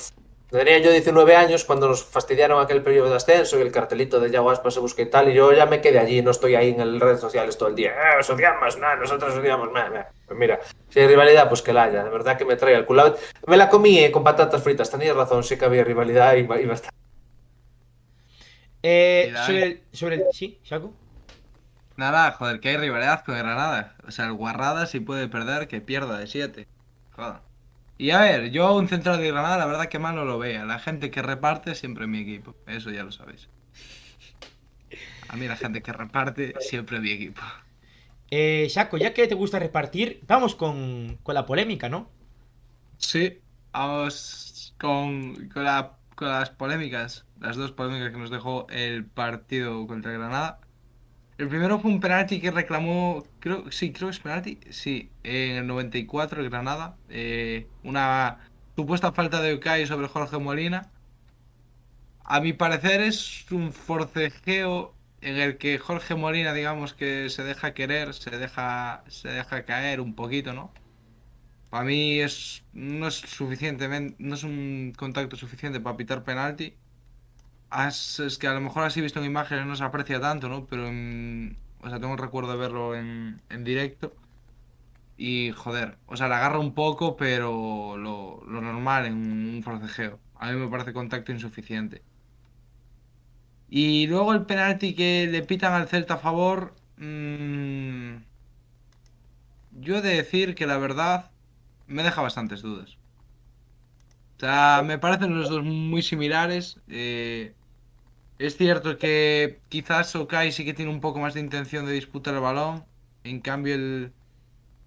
tenía yo 19 años cuando nos fastidiaron aquel periodo de ascenso y el cartelito de Yago Aspas se busca y tal. Y yo ya me quedé allí, no estoy ahí en las redes sociales todo el día. Eh, os odiamos, no, nosotros odiamos, meh". Pues mira, si hay rivalidad, pues que la haya. De verdad que me trae el culo. Me la comí eh, con patatas fritas, tenías razón, sí que había rivalidad y, y bastante. Eh, sobre eh. el, sobre el. ¿Sí, Shaco? Nada, joder, que hay rivalidad con Granada. O sea, el Guarrada si puede perder, que pierda de 7. Joder. Y a ver, yo a un central de Granada, la verdad que mal no lo vea. La gente que reparte siempre mi equipo. Eso ya lo sabéis. A mí la gente que reparte siempre mi equipo. Eh, Shaco, ya que te gusta repartir, vamos con, con la polémica, ¿no? Sí, vamos con, con, la- con las polémicas. Las dos polémicas que nos dejó el partido contra Granada. El primero fue un penalti que reclamó, creo, sí, creo que es penalti, sí, en el 94 el Granada. eh, una supuesta falta de Okai sobre Jorge Molina. A mi parecer es un forcejeo en el que Jorge Molina, digamos que se deja querer, se deja, se deja caer un poquito, ¿no? Para mí es, no es suficientemente, no es un contacto suficiente para pitar penalti. Es que a lo mejor así visto en imágenes no se aprecia tanto, ¿no? Pero o sea, tengo el recuerdo de verlo en, en directo. Y joder, o sea, la agarra un poco, pero lo, lo normal en un forcejeo. A mí me parece contacto insuficiente. Y luego el penalti que le pitan al Celta a favor. mm, yo he de decir que la verdad me deja bastantes dudas. O sea, me parecen los dos muy similares. eh, es cierto que quizás Okai sí que tiene un poco más de intención de disputar el balón. En cambio, el,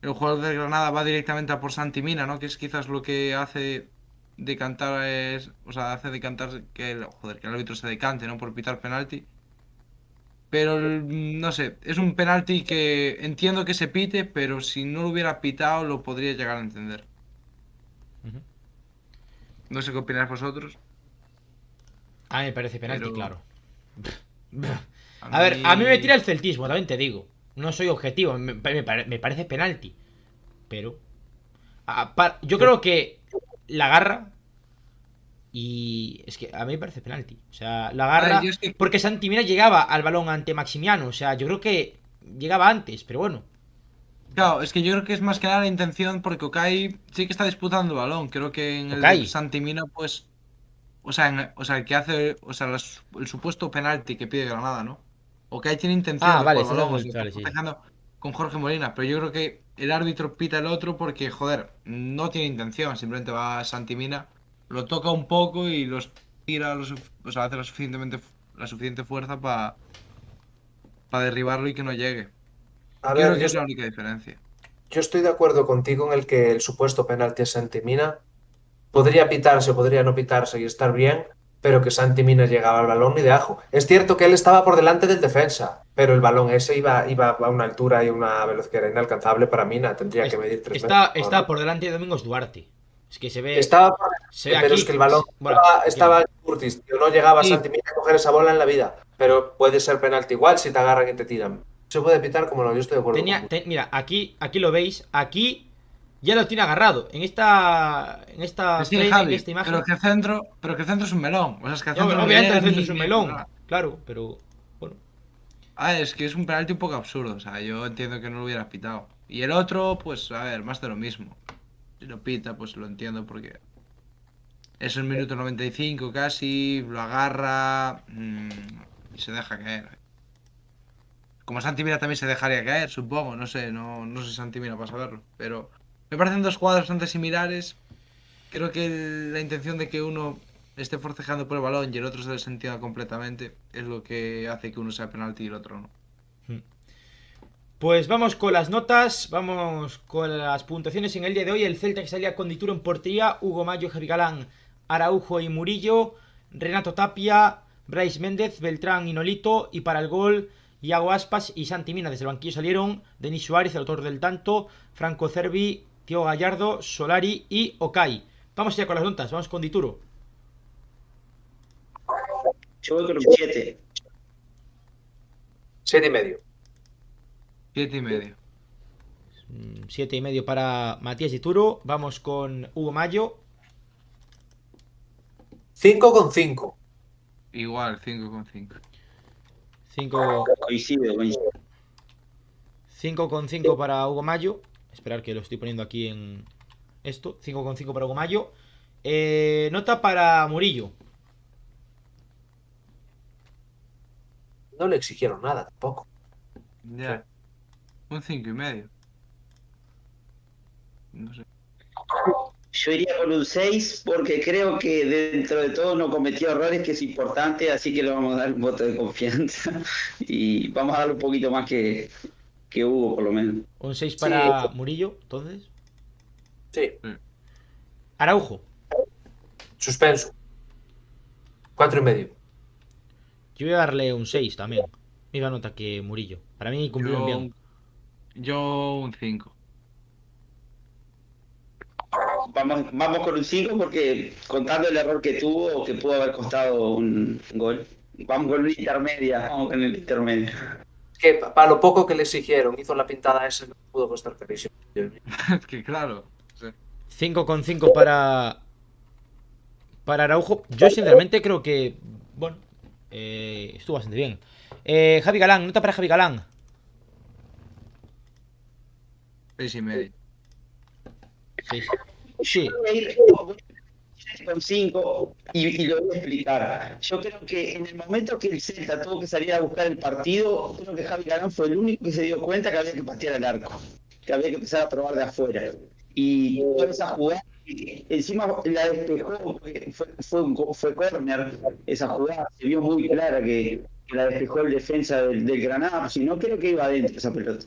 el jugador del Granada va directamente a por Santi Mina, ¿no? Que es quizás lo que hace decantar, es, o sea, hace decantar que el, joder, que el árbitro se decante, ¿no? Por pitar penalti. Pero no sé, es un penalti que entiendo que se pite, pero si no lo hubiera pitado lo podría llegar a entender. No sé qué opináis vosotros. A mí me parece penalti, Pero- claro. [LAUGHS] A ver, a mí me tira el celtismo, también te digo. No soy objetivo, me, me pare- me parece penalti. Pero. a- pa- yo creo que la agarra. Y es que a mí me parece penalti. O sea, la agarra. A ver, yo es que- Porque Santi Mina llegaba al balón ante Maximiano. O sea, yo creo que llegaba antes, pero bueno. Claro, es que yo creo que es más que nada la intención porque Okai sí que está disputando el balón. Creo que en el Okai. de Santimina, pues. O sea, en- o sea, el que hace. O sea, las- el supuesto penalti que pide Granada, ¿no? Okai tiene intención Ah, de vale, o hablando- está vale, sí. con Jorge Molina. Pero yo creo que el árbitro pita el otro porque, joder, no tiene intención. Simplemente va a Santimina, lo toca un poco y los tira, lo suf- o sea, hace la, suficientemente, la suficiente fuerza para para derribarlo y que no llegue. A Yo ver, creo que yo, es la única diferencia. yo estoy de acuerdo contigo en el que el supuesto penalti a Santi Mina podría pitarse, podría no pitarse y estar bien, pero que Santi Mina llegaba al balón ni de ajo. Es cierto que él estaba por delante del defensa, pero el balón ese iba, iba a una altura y una velocidad que era inalcanzable para Mina, tendría que medir tres Está, metros. está por delante de Domingos Duarte. Es que se ve. Estaba por se ve pero aquí- es que el balón Bueno, estaba, estaba en Curtis, tío, no llegaba Sí. Santi Mina a coger esa bola en la vida, pero puede ser penalti igual si te agarran y te tiran. Se puede pitar como no, yo estoy de acuerdo. Tenía, con- te- mira, aquí, aquí lo veis. Aquí ya lo tiene agarrado. En esta. En esta, frame, Javi, en esta imagen. pero que centro, pero que centro es un melón. O sea, es que centro no obviamente el centro ni- es un melón. nada. Claro, pero. Bueno. Ah, es que es un penalti un poco absurdo. O sea, yo entiendo que no lo hubiera pitado. Y el otro, pues, a ver, más de lo mismo. Si lo pita, pues lo entiendo porque. Es el minuto 95 casi, lo agarra mm, y se deja caer. Como Santi Mina también se dejaría caer, supongo, no sé, no, no sé Santi Mina para saberlo. Pero me parecen dos jugadas bastante similares. Creo que la intención de que uno esté forcejeando por el balón y el otro se desentienda completamente es lo que hace que uno sea penalti y el otro no. Pues vamos con las notas, vamos con las puntuaciones en el día de hoy. El Celta que salía con Dituro en portería, Hugo Mayo, Javi Galán, Araujo y Murillo. Renato Tapia, Bryce Méndez, Beltrán y Nolito. Y para el gol, Iago Aspas y Santi Mina. Desde el banquillo salieron Denis Suárez, el autor del tanto, Franco Cervi, Tío Gallardo, Solari y Okai. Vamos ya con las notas, vamos con Dituro. Yo voy con un 7. Siete y medio. Siete y medio. Mm, Siete y medio para Matías Dituro. Vamos con Hugo Mayo. Cinco con cinco. Igual, 5,5. 5 Coincido, coincido. 5,5 para Hugo Mayo. Esperar que lo estoy poniendo aquí en esto. 5,5 para Hugo Mayo. Eh, nota para Murillo. No le exigieron nada tampoco. Ya. Un 5 y medio. No sé. Yo iría con un 6 porque creo que dentro de todo no cometió errores, que es importante, así que le vamos a dar un voto de confianza [LAUGHS] y vamos a darle un poquito más que, que Hugo, por lo menos. Un 6 para Murillo, entonces. Sí. Araujo. Suspenso. Cuatro y medio. Yo voy a darle un 6 también. Misma nota que Murillo. Para mí cumplió Yo, bien. yo un 5. Vamos, vamos con un 5 porque contando el error que tuvo, que pudo haber costado un gol. Vamos con un intermedia, vamos con el intermedio. Que pa- para lo poco que le exigieron, hizo la pintada esa, no pudo costar carísimo. [LAUGHS] es que claro. sí. 5,5 para. Para Araujo. Yo sinceramente creo que. Bueno. eh, estuvo bastante bien. Eh, Javi Galán, nota para Javi Galán. Seis y medio. 6. Sí. Con 5 y, lo voy a explicar. Yo creo que en el momento que el Celta tuvo que salir a buscar el partido, creo que Javi Galán fue el único que se dio cuenta que había que patear el arco, que había que empezar a probar de afuera. Y toda esa jugada, encima la despejó, fue, fue, un fue corner, esa jugada se vio muy clara que, que la despejó el defensa del, del Granada, si no creo que iba adentro esa pelota.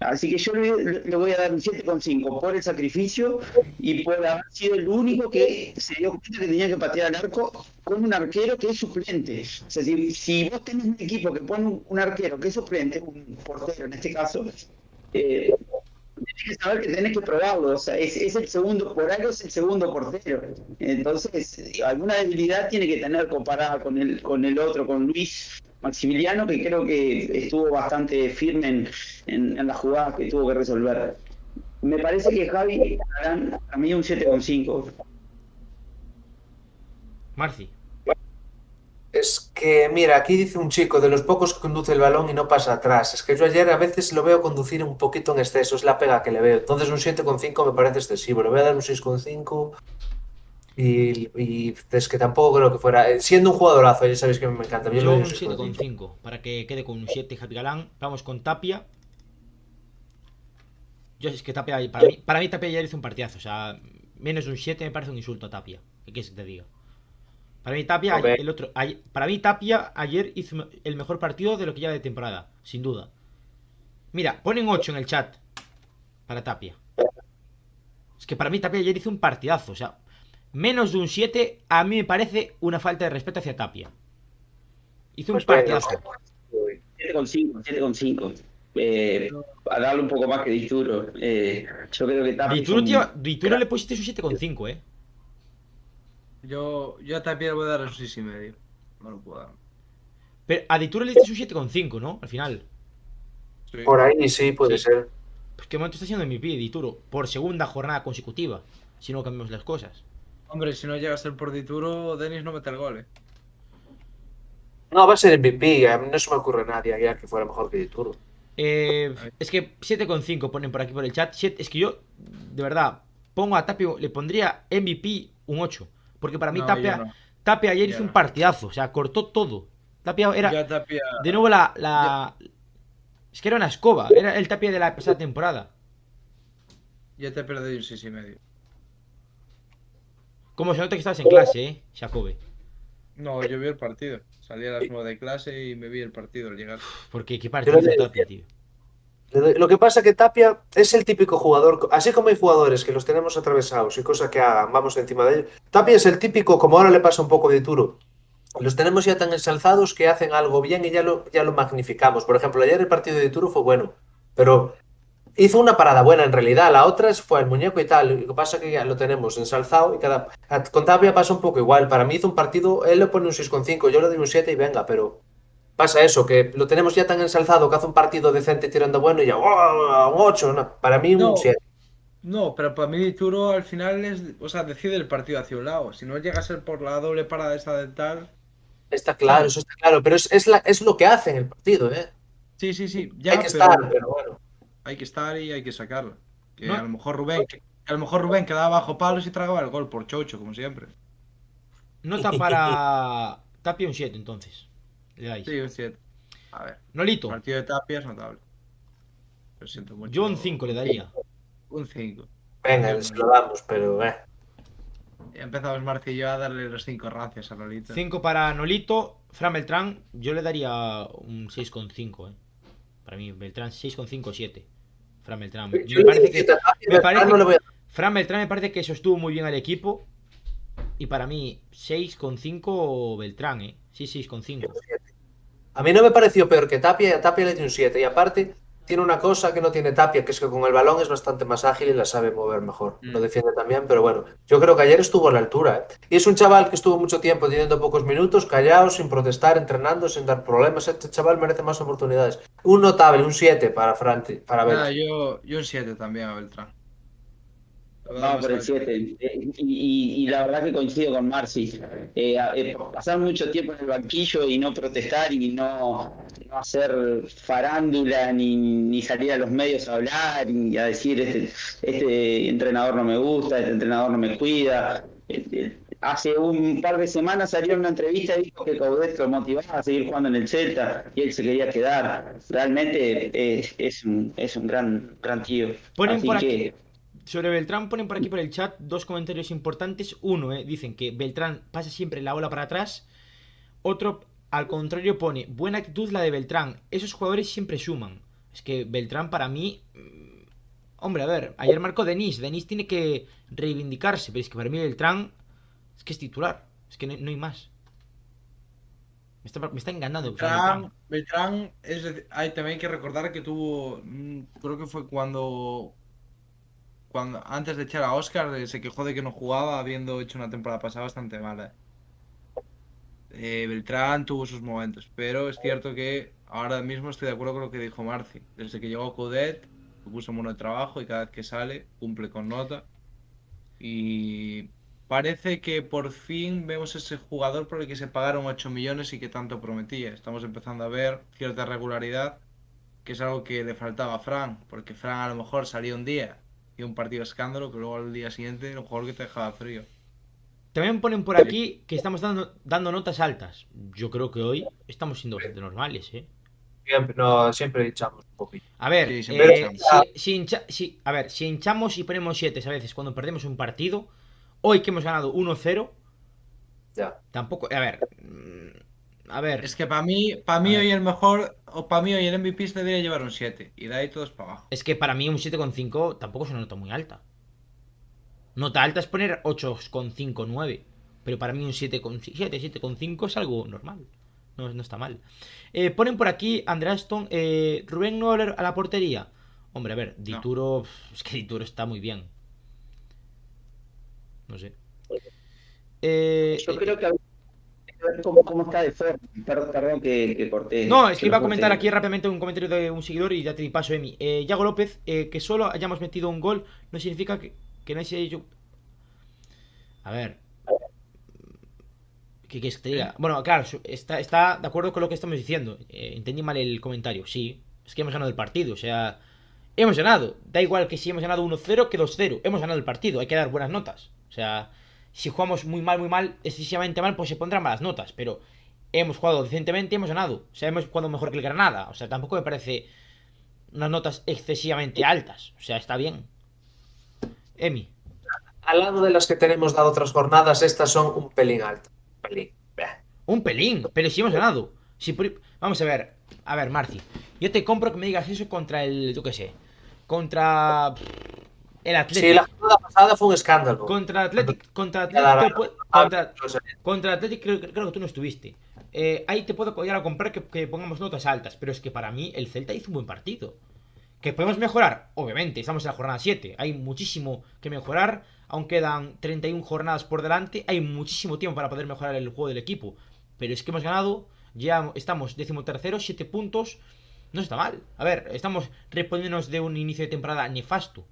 Así que yo le, le voy a dar un 7,5 por el sacrificio y por haber sido el único que se dio cuenta que tenía que patear al arco con un arquero que es suplente. O sea, si, vos tenés un equipo que pone un, arquero que es suplente, un portero en este caso, eh, tenés que saber que tenés que probarlo. O sea, es, es el segundo, por algo es el segundo portero. Entonces, alguna debilidad tiene que tener comparada con el, con el otro, con Luis Maximiliano, que creo que estuvo bastante firme en, en, en las jugadas que tuvo que resolver. Me parece que Javi Galán, a mí un 7,5. Marci. Es que, mira, aquí dice un chico de los pocos que conduce el balón y no pasa atrás. Es que yo ayer a veces lo veo conducir un poquito en exceso, es la pega que le veo. Entonces un 7,5 me parece excesivo. Le voy a dar un 6,5 y, y es que tampoco creo que fuera. Siendo un jugadorazo, ya sabéis que me encanta. Yo Yo un un 6,5. 7,5. Para que quede con un 7 Javi Galán. Vamos con Tapia. Yo es que Tapia, para mí, para mí Tapia ayer hizo un partidazo. O sea, menos un 7 me parece un insulto a Tapia. ¿Qué quieres que te diga? Para mí Tapia, el otro, ayer- para mí Tapia ayer hizo el mejor partido de lo que lleva de temporada, sin duda. Mira, ponen 8 en el chat para Tapia. Es que para mí Tapia ayer hizo un partidazo. O sea, menos de un 7 a mí me parece una falta de respeto hacia Tapia. Hizo un Pues venga. partidazo. 7,5, 7,5. Eh, a darle un poco más que Dituro. Eh, yo creo que Tapia Dituro, hizo tío, un- Dituro le pusiste su 7,5, eh. Yo, yo a Tapia le voy a dar un seis y medio. No lo puedo dar. Pero a Dituro le diste su 7,5, ¿no? Al final. Sí. Por ahí sí puede Sí. ser. Pues qué momento está haciendo MVP, Dituro. Por segunda jornada consecutiva. Si no cambiamos las cosas. Hombre, si no llega a ser por Dituro, Denis no mete el gol. ¿eh? No, va a ser MVP. A mí no se me ocurre nadie allá que fuera mejor que Dituro. Eh, es que 7,5 ponen por aquí por el chat. es que yo, de verdad, pongo a Tapio, le pondría MVP un 8. Porque para mí Tapia. Tapia ayer hizo un partidazo. O sea, cortó todo. Tapia era. De nuevo la. la... Es que era una escoba. Era el Tapia de la pasada temporada. Ya te he perdí un 6,5. ¿Cómo se nota que estabas en clase, eh, Jacobe? No, yo vi el partido. Salí a las 9 de clase y me vi el partido al llegar. Porque qué partido Tapia, tío. Lo que pasa es que Tapia es el típico jugador, así como hay jugadores que los tenemos atravesados y cosas que hagan, vamos encima de ellos. Tapia es el típico, como ahora le pasa un poco de Turo, los tenemos ya tan ensalzados que hacen algo bien y ya lo, ya lo magnificamos. Por ejemplo, ayer el partido de Turo fue bueno, pero hizo una parada buena en realidad. La otra fue el muñeco y tal. Lo que pasa es que ya lo tenemos ensalzado y cada. Con Tapia pasa un poco igual. Para mí hizo un partido, él le pone un 6,5, yo le doy un 7 y venga, pero pasa eso, que lo tenemos ya tan ensalzado que hace un partido decente tirando bueno y ya, ¡oh! un 8. No, para mí un No. 7. No, pero para mí Turo al final es, o sea, decide el partido hacia un lado. Si no llega a ser por la doble parada esta de tal. Está claro, eso está claro, pero es, es, la, es lo que hace en el partido, ¿eh? Sí, sí, sí. Ya, Hay que pero estar, pero bueno. Hay que estar y hay que sacarlo. Que No. a lo mejor Rubén, que a lo mejor Rubén quedaba bajo palos y tragaba el gol por chocho, como siempre. Nota para [LAUGHS] Tapia un 7, entonces. Le dais. Sí, un 7. A ver, Nolito, el partido de Tapia es notable. Lo siento mucho. yo un 5 le daría. Un 5. Venga, se lo damos, pero eh. Ya empezamos Marci y yo a darle los 5 racias a Lolito. 5 para Nolito. Fran Beltrán, yo le daría un 6,5, eh. Para mí, Beltrán 6,5 7. Fran Beltrán. Yo Me le parece que me parece no voy a- Fran Beltrán me parece que sostuvo muy bien al equipo. Y para mí, 6,5 Beltrán, ¿eh? Sí, 6,5. A mí no me pareció peor que Tapia y a Tapia le di un 7. Y aparte, tiene una cosa que no tiene Tapia, que es que con el balón es bastante más ágil y la sabe mover mejor. Mm. Lo defiende también, pero bueno, yo creo que ayer estuvo a la altura. ¿eh? Y es un chaval que estuvo mucho tiempo teniendo pocos minutos, callado, sin protestar, entrenando, sin dar problemas. Este chaval merece más oportunidades. Un notable, un 7 para Franti, para. Nada, yo, yo un 7 también a Beltrán. Vamos por el al- 7. Y, y- y la verdad que coincido con Marci. Eh, eh, pasar mucho tiempo en el banquillo y no protestar y no, no hacer farándula ni, ni salir a los medios a hablar y a decir este, este entrenador no me gusta, este entrenador no me cuida. Eh, eh, Hace un par de semanas salió en una entrevista y dijo que Coudet lo motivaba a seguir jugando en el Celta y él se quería quedar. Realmente eh, es, un, es un gran, gran tío. Ponen Así por que- aquí. Sobre Beltrán ponen por aquí por el chat dos comentarios importantes. Uno, eh, dicen que Beltrán pasa siempre la ola para atrás. Otro, al contrario, pone buena actitud la de Beltrán. Esos jugadores siempre suman. Es que Beltrán para mí... mm, Hombre, a ver, ayer marcó Denis. Denis tiene que reivindicarse, pero es que para mí Beltrán es que es titular. Es que no, no hay más. Me está, me está engañando. Beltrán, Beltrán es hay también hay que recordar que tuvo, mm, creo que fue cuando, cuando antes de echar a Oscar eh, se quejó de que no jugaba habiendo hecho una temporada pasada bastante mala. Eh, Beltrán tuvo sus momentos, pero es cierto que ahora mismo estoy de acuerdo con lo que dijo Marci. Desde que llegó Coudet, se puso mono de trabajo y cada vez que sale cumple con nota. Y parece que por fin vemos ese jugador por el que se pagaron 8 millones y que tanto prometía. Estamos empezando a ver cierta regularidad, que es algo que le faltaba a Fran, porque Fran a lo mejor salía un día y un partido escándalo, que luego al día siguiente un jugador que te dejaba frío. También ponen por aquí que estamos dando, dando notas altas. Yo creo que hoy estamos siendo bastante normales, ¿eh? Siempre, no, siempre echamos un poquito. A ver, Sí, eh, si, si hincha- si- a ver, si hinchamos y ponemos 7 a veces cuando perdemos un partido, hoy que hemos ganado 1-0, Ya. tampoco. A ver, a ver, Es que para mí, para mí hoy el mejor, o para mí hoy el MVP se debería llevar un 7, y de ahí todos para abajo. es que para mí un 7,5 tampoco es una nota muy alta. Nota alta es poner 8,5, 9. Pero para mí un 7,7, 7,5 es algo normal. No, no está mal. Eh, ponen por aquí, Andreaston, eh, Rubén Noller a la portería. Hombre, a ver, Dituro. Es que Dituro está muy bien. No sé. Eh, Yo creo que habría que ver cómo, cómo está de forma. Perdón, perdón que, que corté. No, es que iba a comentar aquí rápidamente un comentario de un seguidor y ya te di paso, Emi. Eh, Yago López, eh, que solo hayamos metido un gol no significa que, que no haya hecho... A ver... ¿Qué quieres que te diga? Bueno, claro, está de acuerdo con lo que estamos diciendo. Eh, entendí mal el comentario. Sí, es que hemos ganado el partido. O sea, hemos ganado. Da igual que si hemos ganado 1-0 que 2-0. Hemos ganado el partido. Hay que dar buenas notas. O sea, si jugamos muy mal, muy mal, excesivamente mal, pues se pondrán malas notas. Pero hemos jugado decentemente y hemos ganado. O sea, hemos jugado mejor que el Granada. O sea, tampoco me parece unas notas excesivamente altas. O sea, está bien. Emi. Al lado de las que tenemos dado otras jornadas, estas son un pelín altas. Un pelín. Un pelín, pero si hemos ganado. Si por- Vamos a ver, a ver, Marci. Yo te compro que me digas eso contra el, yo qué sé, contra Sí, la jornada pasada fue un escándalo. Contra Athletic, contra pu- contra, Athletic creo, creo que tú no estuviste. Eh, ahí te puedo llegar a comprar que, que pongamos notas altas, pero es que para mí el Celta hizo un buen partido. ¿Que podemos mejorar? Obviamente, estamos en la jornada 7. Hay muchísimo que mejorar. Aún quedan 31 jornadas por delante. Hay muchísimo tiempo para poder mejorar el juego del equipo. Pero es que hemos ganado. Ya estamos decimotercero, 7 puntos. No está mal. A ver, estamos respondiéndonos de un inicio de temporada nefasto.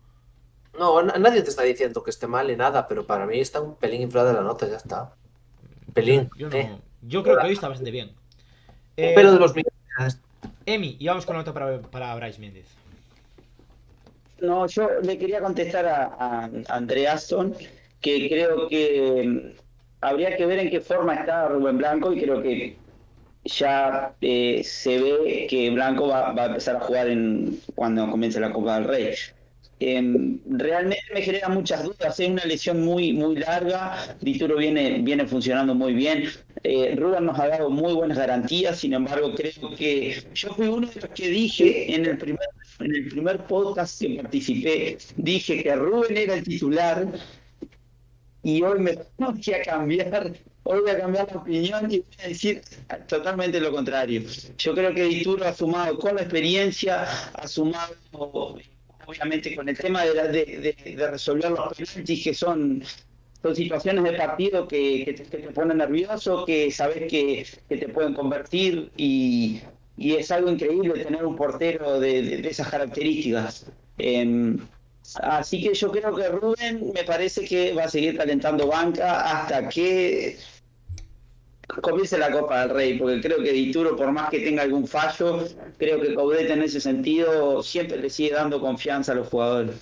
No, na- nadie te está diciendo que esté mal ni nada, pero para mí está un pelín inflada la nota, ya está. Un pelín. Yo, no- eh. yo creo que hoy está bastante bien. Un Eh, pelo de los millones. Emi, y vamos con la nota para, para Bryce Méndez. No, yo le quería contestar a, a André Aston que creo que mm, habría que ver en qué forma está Rubén Blanco y creo que ya eh, se ve que Blanco va, va a empezar a jugar en cuando comience la Copa del Rey. Em, realmente me genera muchas dudas, es una lesión muy muy larga, Dituro viene, viene funcionando muy bien, eh, Rubén nos ha dado muy buenas garantías, sin embargo creo que yo fui uno de los que dije en el primer, en el primer podcast que participé, dije que Rubén era el titular y hoy me tengo que cambiar, hoy voy a cambiar la opinión y voy a decir totalmente lo contrario. Yo creo que Dituro ha sumado con la experiencia, ha sumado obviamente con el tema de, la- de, resolver los penaltis que son son situaciones de partido que, te, ponen nervioso, que sabes que, te pueden convertir y, y es algo increíble tener un portero de esas características. Em, así que yo creo que Rubén me parece que va a seguir calentando banca hasta que comience la Copa del Rey, porque creo que Dituro, por más que tenga algún fallo, creo que Coudet en ese sentido siempre le sigue dando confianza a los jugadores.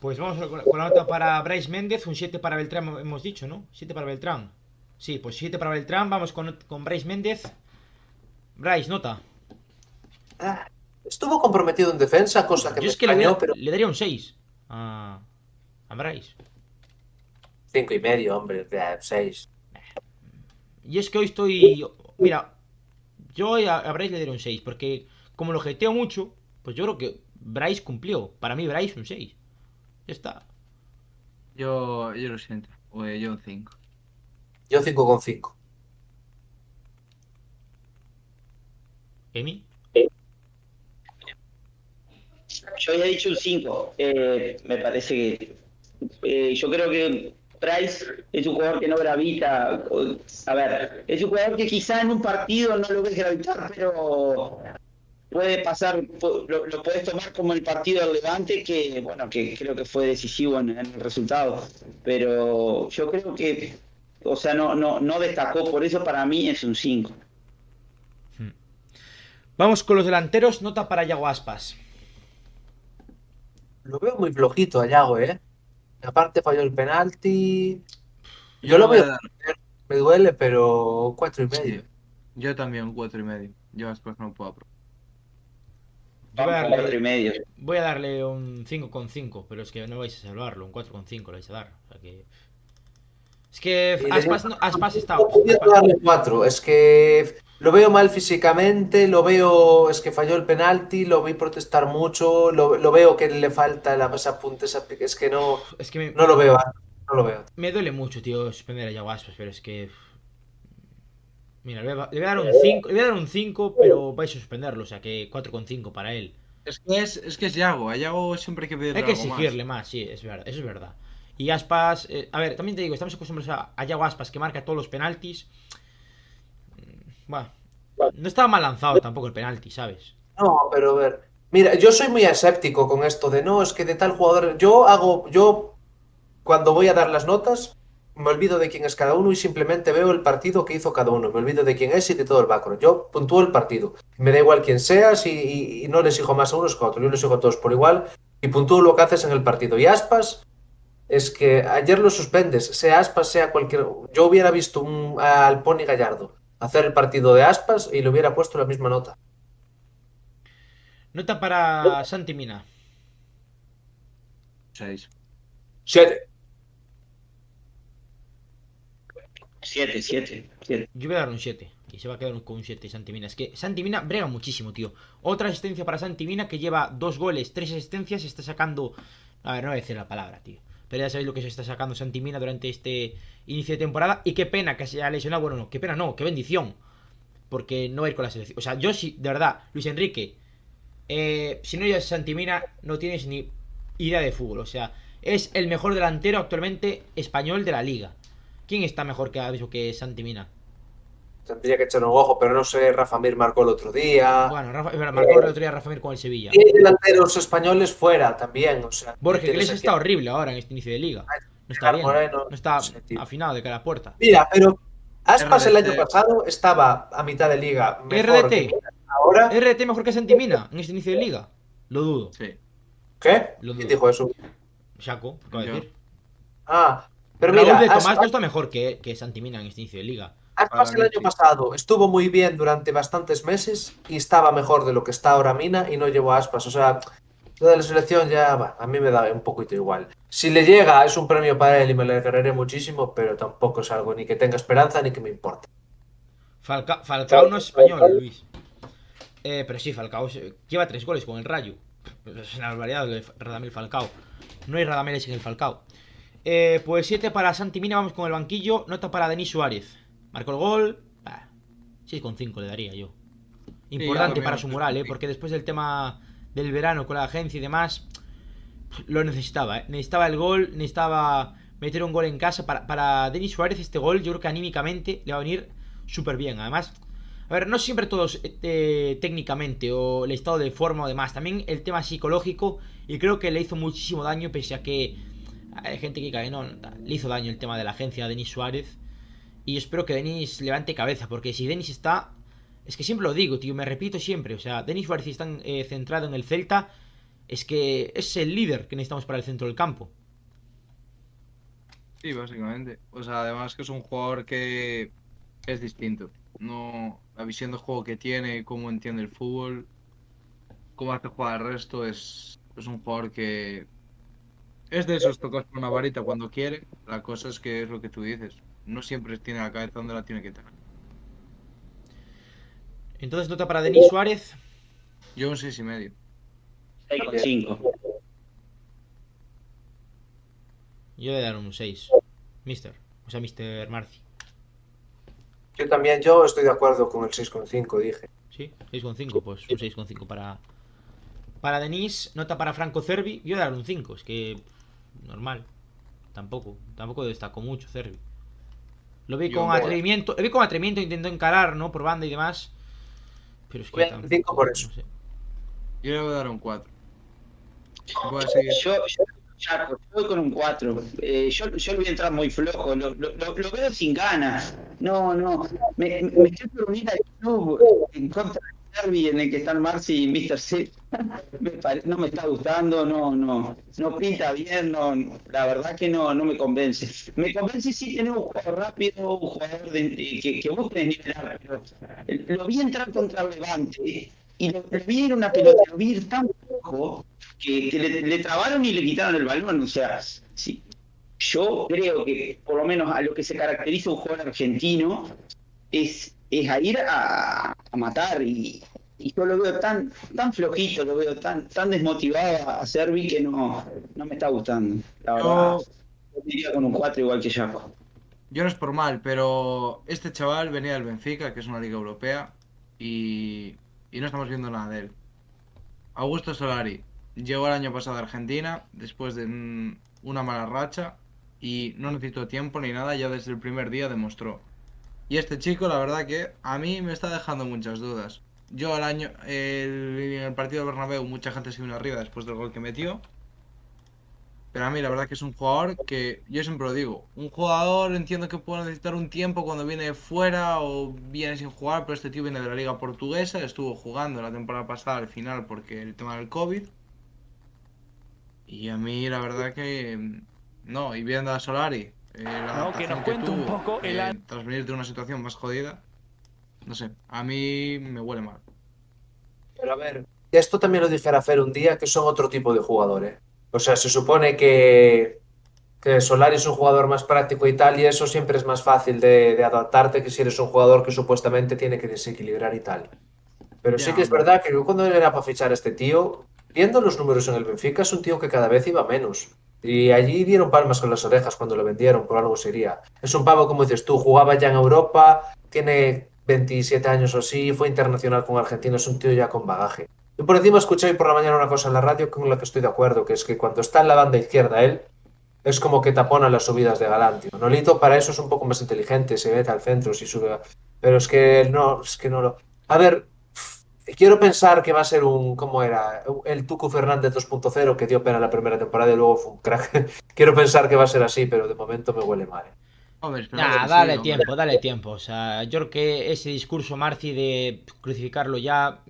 Pues vamos con la, nota para Bryce Méndez, un 7 para Beltrán, hemos dicho, ¿no? 7 para Beltrán. Sí, pues 7 para Beltrán, vamos con, con Bryce Méndez. Bryce, nota. Ah, Estuvo comprometido en defensa, cosa que Yo me es que le, extrañó, daría- pero le daría un 6 a, a Bryce. cinco y medio, hombre, eh, seis. Y es que hoy estoy. Mira, yo hoy a, a Bryce le daría un 6, porque como lo jeteo mucho, pues yo creo que Bryce cumplió. Para mí, Bryce un 6. Ya está. Yo, yo lo siento. O, eh, yo un 5. Yo cinco con cinco. Emi. Yo había dicho un 5. me parece que. eh, yo creo que Price es un jugador que no gravita. A ver, es un jugador que quizá en un partido no lo ves gravitar, pero puede pasar, lo, lo puedes tomar como el partido del Levante, que bueno, que creo que fue decisivo en, en el resultado. Pero yo creo que, o sea, no, no, no destacó, por eso para mí es un 5. Vamos con los delanteros, nota para Yago Aspas. Lo veo muy flojito a Yago, ¿eh? Aparte falló el penalti. Yo lo veo, me duele, pero cuatro y medio. Yo también, un 4 y medio. Yo después no puedo aprobar. Yo voy a cuatro y darle, medio. voy a darle un 5,5, pero es que no vais a salvarlo, un 4,5 le vais a dar. O sea que... Es que Aspas, no- Aspas está... No darle cuatro. Es que lo veo mal físicamente, lo veo, es que falló el penalti, lo vi protestar mucho, lo, lo veo que le falta la, esa punta, esa, es que no, Es que me, no lo veo, ah, no lo veo. me duele mucho, tío, suspender a Yago Aspas, pero es que... Mira, le voy a, le voy a dar un 5, le voy a dar un 5, pero vais a suspenderlo, o sea que 4,5 para él. Es que es, es que es Yago. A Yago siempre hay que pedirle Hay que algo más. exigirle más, sí, es verdad, eso es verdad. Y Aspas, eh, a ver, también te digo, estamos acostumbrados a, a Yago Aspas que marca todos los penaltis. Bueno, no estaba mal lanzado tampoco el penalti, ¿sabes? No, pero a ver, mira, yo soy muy escéptico con esto de no, es que de tal jugador, yo hago, yo cuando voy a dar las notas, me olvido de quién es cada uno y simplemente veo el partido que hizo cada uno, me olvido de quién es y de todo el background. Yo puntúo el partido, me da igual quién seas y, y- y no les exijo más a unos que a otros, yo les exijo a todos por igual y puntúo lo que haces en el partido. Y Aspas, es que ayer lo suspendes, sea Aspas, sea cualquier... Yo hubiera visto un, al Pony Gallardo hacer el partido de Aspas y le hubiera puesto la misma nota. Nota para Santi Mina. 6. Siete. 7, 7, 7. Yo voy a dar un 7. Que se va a quedar con un 7 Santi Mina. Es que Santi Mina brega muchísimo, tío. Otra asistencia para Santi Mina que lleva dos goles, tres asistencias. Está sacando. A ver, no voy a decir la palabra, tío. Pero ya sabéis lo que se está sacando Santi Mina durante este inicio de temporada. Y qué pena que se haya lesionado. Bueno, no, qué pena no, qué bendición. Porque no va a ir con la selección. O sea, yo sí, de verdad, Luis Enrique. eh, si no llevas Santi Mina, no tienes ni idea de fútbol. O sea, es el mejor delantero actualmente español de la liga. ¿Quién está mejor que, que Santi Mina? Tendría que echar un ojo, pero no sé, Rafa Mir marcó el otro día. Bueno, Rafa, verdad, marcó el otro día Rafa Mir con el Sevilla. Y delanteros españoles fuera también, o sea. Borja tienes Iglesias aquí está horrible ahora en este inicio de liga. No está bien. Moreno, No está no afinado de cara a la puerta. Mira, pero Aspas el año pasado estaba a mitad de liga. Mejor RDT. que Mina. Ahora, ¿RT mejor que Santi Mina en este inicio de liga? Lo dudo. Sí. ¿qué? Lo ¿Quién dudo. dijo eso? Shaco, acabo de Yo. decir. Ah, pero Raúl mira, de Tomás Aspas, no está mejor que, que Santi Mina en este inicio de liga. Aspas el año pasado estuvo muy bien durante bastantes meses y estaba mejor de lo que está ahora Mina y no llevó a Aspas. O sea, lo de la selección ya, va, a mí me da un poquito igual. Si le llega, es un premio para él y me alegraré muchísimo, pero tampoco es algo ni que tenga esperanza ni que me importe. Falca- Falcao no es español, Luis. Eh, pero sí, Falcao lleva tres goles con el Rayo. Es una barbaridad lo de Radamel Falcao. No hay Radameles en el Falcao. Eh, pues 7 para Santi Mina, vamos con el banquillo. Nota para Denis Suárez. Marcó el gol. Bah, 6,5 le daría yo. Importante para su moral, ¿eh? 6,5. Porque después del tema del verano con la agencia y demás, lo necesitaba, ¿eh? Necesitaba el gol, necesitaba meter un gol en casa. Para, para Denis Suárez este gol yo creo que anímicamente le va a venir súper bien. Además, a ver, no siempre todos eh, técnicamente o el estado de forma o demás. También el tema psicológico y creo que le hizo muchísimo daño pese a que hay gente que cae, no, le hizo daño el tema de la agencia a Denis Suárez. Y espero que Denis levante cabeza, porque si Denis está... Es que siempre lo digo, tío, me repito siempre. O sea, Denis Suárez está eh, centrado en el Celta. Es que es el líder que necesitamos para el centro del campo. Sí, básicamente. O sea, además que es un jugador que es distinto. No, la visión de juego que tiene, cómo entiende el fútbol, cómo hace jugar al resto, es, es un jugador que es de esos tocas con una varita cuando quiere. La cosa es que es lo que tú dices. No siempre tiene la cabeza donde la tiene que tener. Entonces, nota para Denis Suárez. Yo un seis y medio. 6,5. Yo voy a dar un 6. Mister. O sea, Mister Marci. Yo también, yo estoy de acuerdo con el 6,5, dije. ¿Sí? 6,5. Pues un 6,5 para. Para Denis. Nota para Franco Cervi. Yo voy a dar un 5. Es que. Normal. Tampoco. Tampoco destacó mucho Cervi. Lo vi con atrevimiento. Lo vi con atrevimiento. Intentó encarar, ¿no? Por banda y demás. Pero es que. Voy a un por eso. no sé. Yo le voy a dar un 4. Voy a seguir. Yo, yo, yo voy con un 4. Eh, yo, yo le voy a entrar muy flojo. Lo, lo, lo- lo veo sin ganas. No, no. Me, me, me estoy por unir al club en contra en el que están Marcy y Mr. C. No me está gustando, no, no. No pinta bien, no. La verdad que no, no me convence. Me convence sí tener un jugador rápido, un jugador que, que busque desnivelar. Pero lo vi entrar contra Levante y lo, lo vi en una pelota, lo tan que, que le, le trabaron y le quitaron el balón. O sea, sí, yo creo que por lo menos a lo que se caracteriza un jugador argentino es, es a ir a, a matar y, y yo lo veo tan tan flojito, lo veo tan tan desmotivado a Servi que no, no me está gustando. La verdad, Yo- diría con un 4 igual que Jaco. Yo no es por mal, pero este chaval venía del Benfica, que es una liga europea, y, y no estamos viendo nada de él. Augusto Solari llegó el año pasado a Argentina después de una mala racha y no necesitó tiempo ni nada, ya desde el primer día demostró. Y este chico, la verdad que a mí me está dejando muchas dudas. Yo el año, el- en el partido de Bernabéu mucha gente se vino arriba después del gol que metió. Pero a mí la verdad que es un jugador que, yo siempre lo digo, un jugador entiendo que puede necesitar un tiempo cuando viene fuera o viene sin jugar, pero este tío viene de la liga portuguesa, estuvo jugando la temporada pasada al final porque el tema del COVID. Y a mí la verdad que no, y viendo a Solari, la No, que nos cuente un poco el eh, tras venir de una situación más jodida, no sé, a mí me huele mal. Pero a ver, esto también lo dijera Fer un día, que son otro tipo de jugadores. O sea, se supone que, que Solari es un jugador más práctico y tal, y eso siempre es más fácil de, de adaptarte que si eres un jugador que supuestamente tiene que desequilibrar y tal. Pero sí que es verdad que cuando era para fichar a este tío, viendo los números en el Benfica, es un tío que cada vez iba menos. Y allí dieron palmas con las orejas cuando lo vendieron, por algo sería. Es un pavo, como dices tú, jugaba ya en Europa, tiene 27 años o así, fue internacional con Argentina, es un tío ya con bagaje. Y por encima escuché hoy por la mañana una cosa en la radio con la que estoy de acuerdo, que es que cuando está en la banda izquierda él, es como que tapona las subidas de Galán, tío. Nolito para eso es un poco más inteligente, se mete al centro si sube. Pero es que no, es que no lo. A ver, quiero pensar que va a ser un. ¿Cómo era? El Tucu Fernández 2.0 que dio pena la primera temporada y luego fue un crack. [LAUGHS] quiero pensar que va a ser así, pero de momento me huele mal. ¿eh? Hombre, Nah, que sí, dale hombre. tiempo, dale tiempo. O sea, yo creo que ese discurso Marci de crucificarlo ya.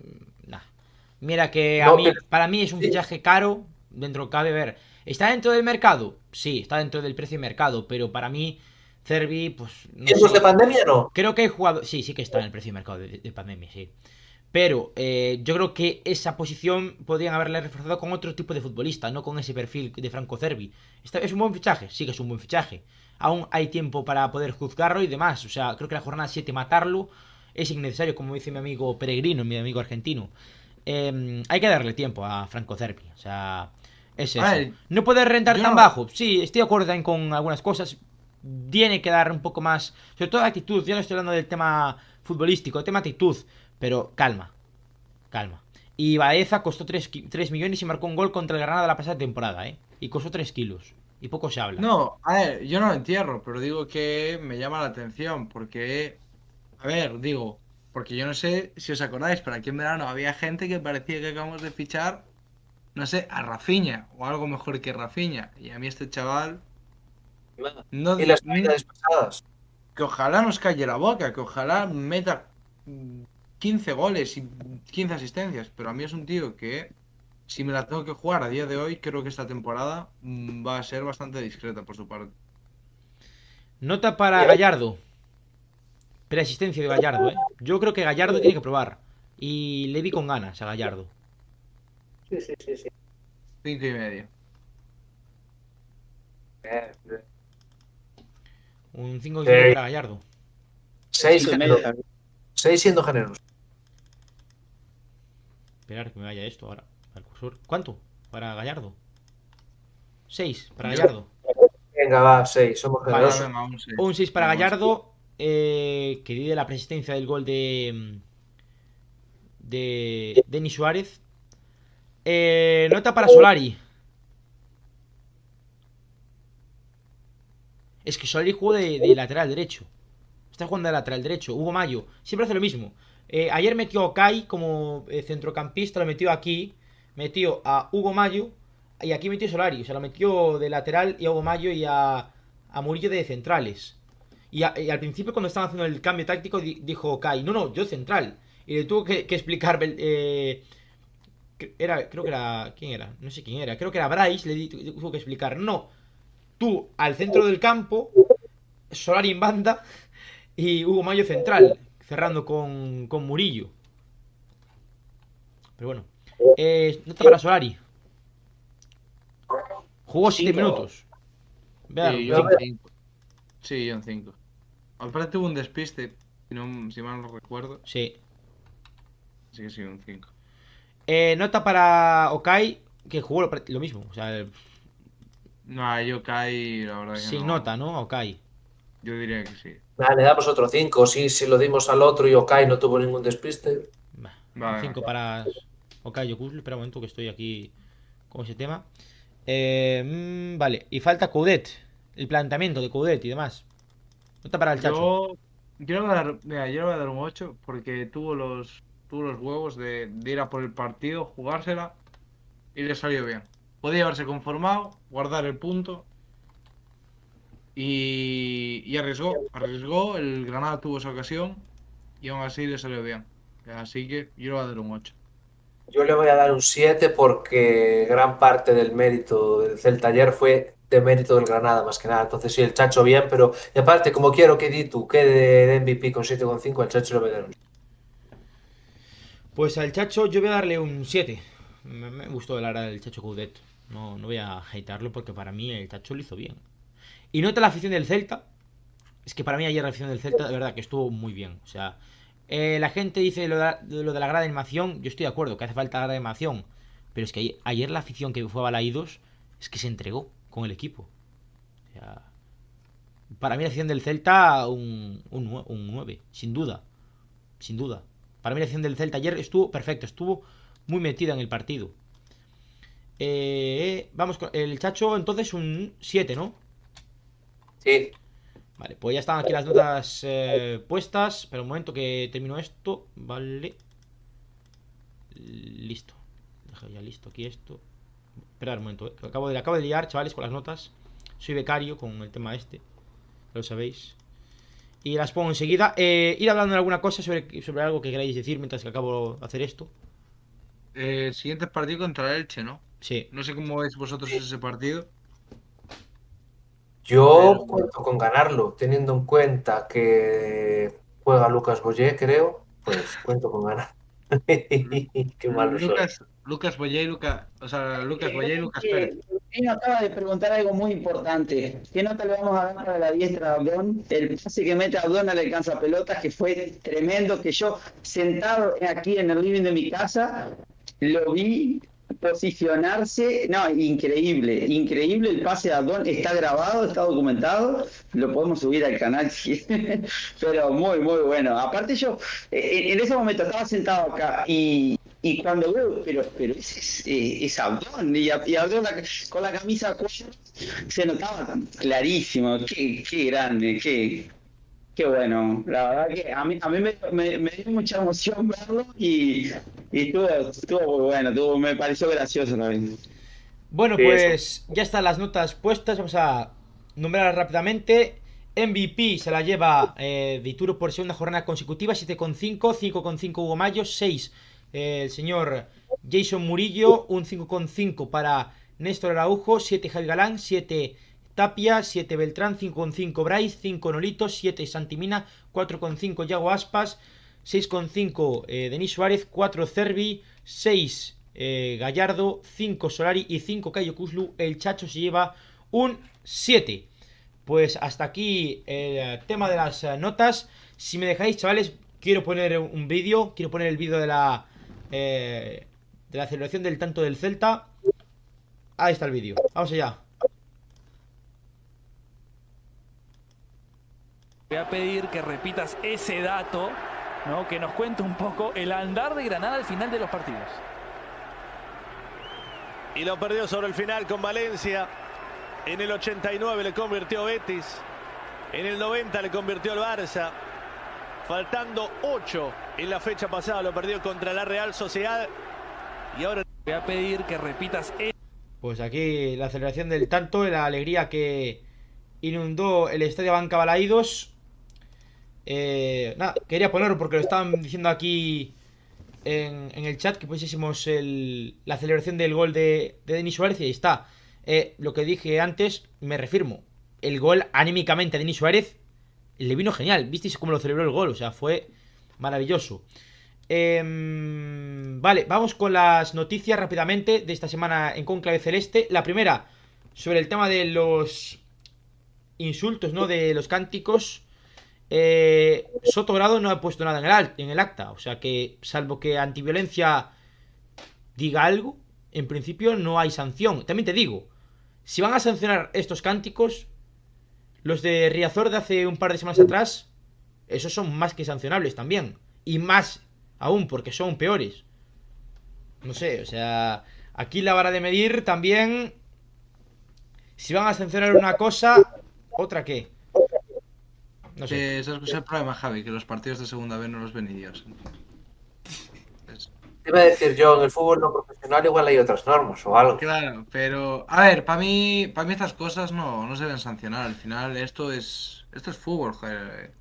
Nah. Mira que a No, mí, pero- para mí es un sí. fichaje caro. Dentro cabe ver. ¿Está dentro del mercado? Sí, está dentro del precio de mercado. Pero para mí, Cervi, pues. No ¿Tiempos de pandemia no? Creo que hay jugadores. Sí, sí que está en el precio de mercado de, de pandemia, sí. Pero eh, yo creo que esa posición podrían haberla reforzado con otro tipo de futbolista, no con ese perfil de Franco Cervi. ¿Es un buen fichaje? Sí que es un buen fichaje. Aún hay tiempo para poder juzgarlo y demás. O sea, creo que la jornada 7 matarlo es innecesario, como dice mi amigo Peregrino, mi amigo argentino. Eh, hay que darle tiempo a Franco Cervi. O sea, es eso. Ver, no puede rentar yo tan bajo. Sí, estoy de acuerdo con algunas cosas. Tiene que dar un poco más. Sobre todo actitud. Ya no estoy hablando del tema futbolístico, el tema actitud. Pero calma. Calma. Y Baeza costó 3, millones y marcó un gol contra el Granada la pasada temporada, ¿eh? Y costó 3 kilos. Y poco se habla. No, a ver, yo no lo entierro, pero digo que me llama la atención porque, a ver, digo, porque yo no sé si os acordáis, pero aquí en verano había gente que parecía que acabamos de fichar, no sé, a Rafinha o algo mejor que Rafinha. Y a mí este chaval, no, Y las pasadas. que ojalá nos calle la boca, que ojalá meta 15 goles y 15 asistencias, pero a mí es un tío que si me la tengo que jugar a día de hoy, creo que esta temporada mm, va a ser bastante discreta por su parte. Nota para Gallardo. Preasistencia de Gallardo, ¿eh? Yo creo que Gallardo tiene que probar. Y le vi con ganas a Gallardo. Sí, sí, sí, sí. Cinco y medio. Un 5 Sí. para Gallardo. Seis, Cinco y género- medio. seis siendo generosos. Esperar que me vaya esto ahora. Al cursor. ¿Cuánto? Para Gallardo. 6 para Gallardo. Venga, va, seis, somos Vale, generosos. venga, un seis. Un 6 para. Gallardo. eh, que divide la persistencia del gol de. De Denis Suárez. Eh, nota para Solari. Es que Solari jugó de, de lateral derecho. Está jugando de lateral derecho. Hugo Mayo. Siempre hace lo mismo. Eh, ayer metió a Kai como eh, centrocampista. Lo metió aquí. Metió a Hugo Mayo. Y aquí metió Solari. O sea, lo metió de lateral y a Hugo Mayo y a, Murillo de centrales. Y, al principio, cuando estaban haciendo el cambio táctico, di- dijo Kai: No, no, yo central. Y le tuvo que, explicar. Eh, era, creo que era. ¿Quién era? No sé quién era. Creo que era Bryce. Le tuvo que explicar: No, tú al centro del campo, Solari en banda y Hugo Mayo central, cerrando con, con Murillo. Pero bueno, eh, nota para Solari. Jugó 7 Cinco. minutos. Vea, Sí, yo cinco. en 5. Sí, yo en 5. Aparte tuvo un despiste, si, no, si mal no recuerdo. Sí. Así que sí, un 5. Eh, nota para Okai, que jugó lo, lo mismo. O sea, No, yo caí, la verdad que sin no. nota, ¿no? Okai. Yo diría que sí. Nada, le damos otro 5. Sí, si lo dimos al otro y Okai no tuvo ningún despiste. Vale. 5 para Okai Yokuslu. Espera un momento que estoy aquí con ese tema. Eh, mm, vale, y falta Coudet. El planteamiento de Coudet y demás. Nota para el Chacho. Yo, yo le voy a dar, mira, yo le voy a dar un 8 porque tuvo los, tuvo los huevos de, de ir a por el partido, jugársela y le salió bien. Podía haberse conformado, guardar el punto y, y arriesgó. Arriesgó, el Granada tuvo esa ocasión y aún así le salió bien. Así que yo le voy a dar un 8. Yo le voy a dar un 7 porque gran parte del mérito del Celta ayer fue de mérito del Granada más que nada. Entonces sí, el Chacho bien, pero y aparte, como quiero que Ditu quede de MVP con 7,5, al Chacho le voy a dar un Pues al Chacho yo voy a darle un 7. Me, me gustó la hora del Chacho Coudet. No, no voy a hatearlo porque para mí el Chacho lo hizo bien. Y nota la afición del Celta. Es que para mí ayer la afición del Celta, de verdad, que estuvo muy bien. O sea, eh, la gente dice lo de, lo de la de animación. Yo estoy de acuerdo que hace falta grada de animación. Pero es que ayer, la afición que fue a Balaídos es que se entregó con el equipo. O sea, para mí la afición del Celta, un, un, un 9, sin duda. Sin duda. Para mí la afición del Celta ayer estuvo perfecto, estuvo muy metida en el partido. Eh, vamos con el Chacho, entonces un 7, ¿no? Sí. Vale, pues ya están aquí las notas eh, puestas. Pero un momento que termino esto. Vale. Listo. Dejo ya listo aquí esto. Esperad un momento, eh, que acabo de, acabo de liar, chavales, con las notas. Soy becario con el tema este. Ya lo sabéis. Y las pongo enseguida. Eh, ir hablando de alguna cosa sobre, sobre algo que queráis decir mientras que acabo de hacer esto. Eh, el siguiente partido contra el Elche, ¿no? Sí. No sé cómo veis vosotros ese partido. Yo cuento con ganarlo, teniendo en cuenta que juega Lucas Boyé, creo, pues cuento con ganar. [LAUGHS] Qué malo soy. Lucas, Lucas Boyé y Lucas, o sea, Lucas Boyé y Lucas Pérez. Él acaba de preguntar algo muy importante. ¿Qué nota le vamos a dar para la diestra de Abdón? El pase que mete Abdón al alcanza pelotas, que fue tremendo, que yo sentado aquí en el living de mi casa, lo vi posicionarse, no, increíble, increíble el pase de Abdón, está grabado, está documentado, lo podemos subir al canal, [LAUGHS] pero muy, muy bueno. Aparte yo, eh, en ese momento estaba sentado acá y, y cuando veo, pero, pero ese es, eh, es Abdón, y, y Abdón la- con la camisa se notaba clarísimo, qué, qué grande, qué, qué bueno. La verdad que a mí, a mí me- me dio mucha emoción verlo y, y estuvo, estuvo muy bueno, estuvo- me pareció gracioso también. Bueno, Sí, pues ya están las notas puestas. Vamos a nombrarlas rápidamente. MVP se la lleva eh, Dituro por segunda jornada consecutiva, 7,5. 5,5 Hugo Mayo, 6 eh, el señor Jason Murillo, un 5,5 para Néstor Araujo, 7 Javi Galán, 7 Tapia, 7 Beltrán, 5,5 Bryce, 5 Nolito, 7 Santimina, 4,5 Yago Aspas, 6,5 eh, Denis Suárez, 4 Cervi, 6 eh, Gallardo, 5 Solari y 5 Cayo Kuzlu. El Chacho se lleva un 7. Pues hasta aquí el eh, tema de las eh, notas. Si me dejáis, chavales, quiero poner un vídeo. Quiero poner el vídeo de la de la celebración del tanto del Celta. Ahí está el vídeo. Vamos allá. Voy a pedir que repitas ese dato, ¿no? que nos cuente un poco el andar de Granada al final de los partidos. Y lo perdió sobre el final con Valencia. En el 89 le convirtió Betis. En el 90 le convirtió el Barça. Faltando 8 en la fecha pasada lo perdió contra la Real Sociedad. Y ahora Voy a pedir que repitas Pues aquí la celebración del tanto, la alegría que inundó el estadio Banca Balaídos. Eh, nada, quería ponerlo porque lo estaban diciendo aquí en, el chat que pusiésemos el- la celebración del gol de, de Denis Suárez y ahí está. Eh, lo que dije antes, me refirmo. El gol anímicamente a Denis Suárez le vino genial. ¿Visteis cómo lo celebró el gol? O sea, fue maravilloso. Em, vale, vamos con las noticias rápidamente de esta semana en Conclave Celeste. La primera, sobre el tema de los insultos, ¿no? De los cánticos. Eh, Soto Grado no ha puesto nada en el, al- en el acta. O sea que, salvo que antiviolencia diga algo, en principio no hay sanción. También te digo, si van a sancionar estos cánticos, los de Riazor de hace un par de semanas atrás, esos son más que sancionables también. Y más aún, porque son peores. No sé, o sea, aquí la vara de medir también. Si van a sancionar una cosa, otra qué. No sé. Que ese es el problema, Javi, que los partidos de segunda vez no los ven ni Dios. Te iba a decir yo, en el fútbol no profesional igual hay otras normas o algo. Claro, pero a ver, para mí, para mí estas cosas no, no se deben sancionar. Al final esto es, esto es fútbol, joder.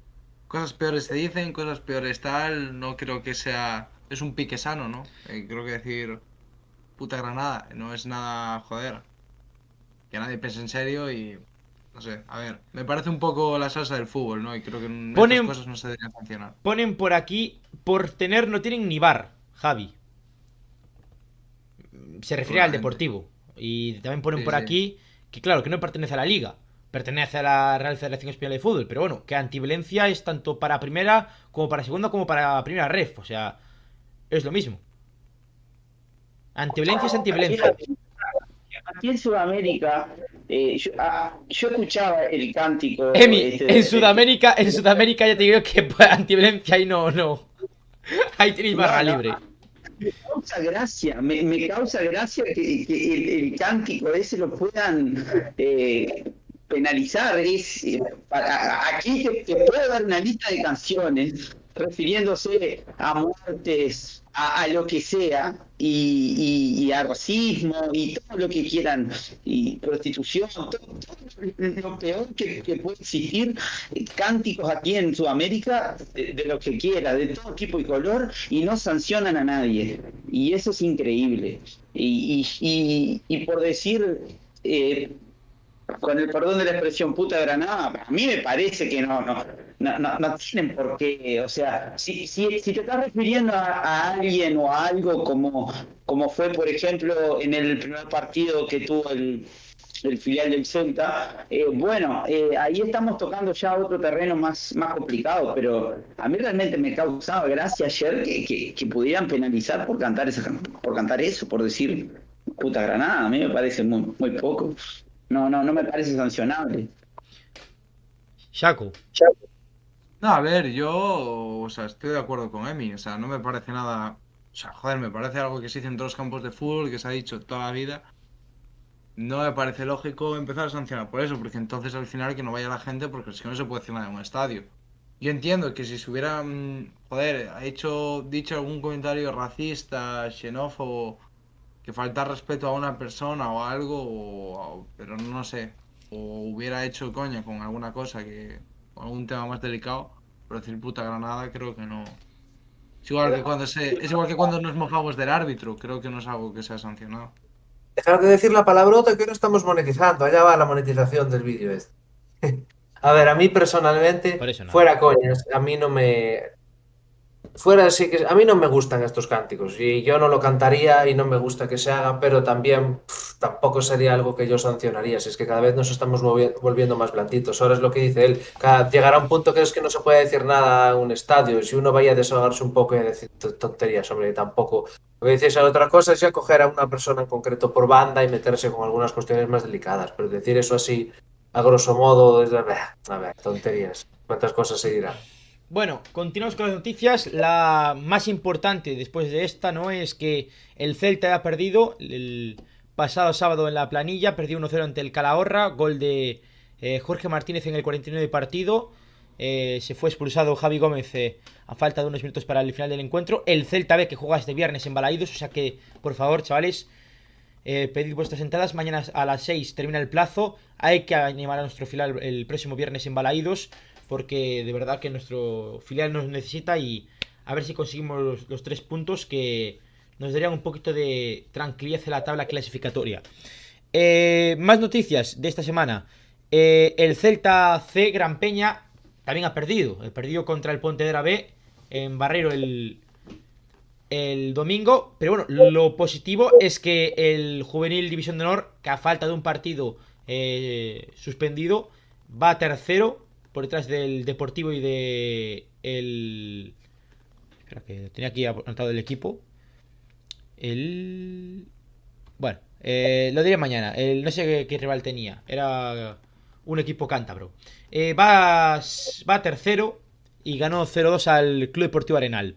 Cosas peores se dicen, cosas peores tal. No creo que sea, es un pique sano, ¿no? Eh, creo que decir puta Granada no es nada, joder. Que nadie piense en serio y no sé. A ver, me parece un poco la salsa del fútbol, ¿no? Y creo que en Ponen- estas cosas no se deberían sancionar. Ponen por aquí, por tener, no tienen ni bar, Javi. Se refiere al deportivo. Y también ponen Sí, por sí. aquí que, claro, que no pertenece a la liga. pertenece a la Real Federación Española de Fútbol, pero bueno, que antiviolencia es tanto para primera como para segunda como para primera ref, o sea, es lo mismo. Antiviolencia es antiviolencia. Aquí en Sudamérica, eh, yo, ah, yo escuchaba el cántico. Emi, este de- en Sudamérica, en Sudamérica ya te digo que pues, antiviolencia ahí no, no. Ahí tenéis barra No, no. libre. Me causa gracia, me, me causa gracia que, que el, el cántico ese lo puedan eh, penalizar. Es, eh, para- aquí te, te puedo dar una lista de canciones refiriéndose a muertes, a, lo que sea, y, y- a racismo, y todo lo que quieran, y prostitución, todo, lo peor que, puede existir, cánticos aquí en Sudamérica, de, lo que quiera, de todo tipo y color, y no sancionan a nadie. Y eso es increíble. Y- y por decir, eh, con el perdón de la expresión puta granada, a mí me parece que no, no, no, no, no tienen por qué, o sea, si, si, si te estás refiriendo a, a alguien o a algo como, como fue, por ejemplo, en el primer partido que tuvo el, el filial del Celta, eh, bueno, eh, ahí estamos tocando ya otro terreno más, más complicado, pero a mí realmente me causaba gracia ayer que, que, que pudieran penalizar por cantar, esa, por cantar eso, por decir puta granada, a mí me parece muy, muy poco. No, no, no me parece sancionable. Shaco. No, a ver, yo, o sea, estoy de acuerdo con Emi, o sea, no me parece nada, o sea, joder, me parece algo que se dice en todos los campos de fútbol, que se ha dicho toda la vida. No me parece lógico empezar a sancionar por eso, porque entonces al final que no vaya la gente, porque es que no se puede hacer nada en un estadio. Yo entiendo que si se hubiera, mm, joder, hecho, dicho algún comentario racista, xenófobo, que falta respeto a una persona o algo, o- pero no sé, o hubiera hecho coña con alguna cosa que, con algún tema más delicado, pero decir puta granada creo que no. Es igual que cuando se, es igual que cuando nos mofamos del árbitro, creo que no es algo que sea sancionado. Dejar de decir la palabrota que ahora estamos monetizando. Allá va la monetización del vídeo este. [LAUGHS] A ver, a mí personalmente, no. fuera coñas, a mí no me... Fuera sí que... A mí no me gustan estos cánticos y yo no lo cantaría y no me gusta que se haga, pero también tampoco sería algo que yo sancionaría. Si es que cada vez nos estamos volviendo más blanditos. Ahora es lo que dice él. Llegará un punto que es que no se puede decir nada en un estadio. Y si uno vaya a desahogarse un poco y a decir tonterías, hombre, tampoco... Lo que dices, otra cosa es ya coger a una persona en concreto por banda y meterse con algunas cuestiones más delicadas. Pero decir eso así, a grosso modo, es. A ver, tonterías. ¿Cuántas cosas se dirán? Bueno, continuamos con las noticias. La más importante después de esta, ¿no? Es que el Celta ha perdido el pasado sábado en la planilla, perdió 1-0 ante el Calahorra, gol de eh, Jorge Martínez en el 49 de partido. Eh, se fue expulsado Javi Gómez eh, a falta de unos minutos para el final del encuentro. El Celta B que juega este viernes en Balaídos, o sea que, por favor, chavales, pedid vuestras entradas. Mañana a las 6 termina el plazo. Hay que animar a nuestro final el próximo viernes en Balaídos. Porque de verdad que nuestro filial nos necesita. Y a ver si conseguimos los, tres puntos que nos darían un poquito de tranquilidad en la tabla clasificatoria. Eh, más noticias de esta semana. Eh, el Celta C Gran Peña también ha perdido. Ha perdido contra el Pontevedra B en Barreiro el, el domingo. Pero bueno, lo positivo es que el Juvenil División de Honor, que a falta de un partido eh, suspendido, va tercero por detrás del Deportivo y de el... Espera, que tenía aquí anotado el equipo. El... Bueno, eh, lo diré mañana. El, no sé qué, rival tenía. Era un equipo cántabro. Eh, va, va tercero y ganó 0-2 al Club Deportivo Arenal.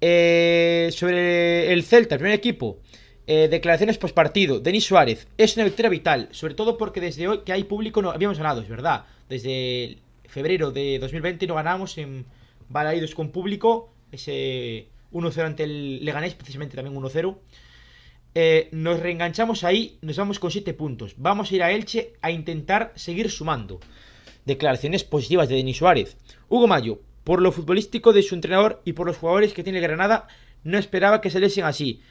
Eh, sobre el Celta, el primer equipo. Eh, declaraciones post partido. Denis Suárez. Es una victoria vital. Sobre todo porque desde hoy que hay público no habíamos ganado, es verdad. Desde febrero de 2020 no ganamos en Balaídos con público. Ese 1-0 ante el Leganés, precisamente también 1-0. Eh, nos reenganchamos ahí, nos vamos con 7 puntos. Vamos a ir a Elche a intentar seguir sumando. Declaraciones positivas de Denis Suárez. Hugo Mayo, por lo futbolístico de su entrenador y por los jugadores que tiene Granada, no esperaba que saliesen así.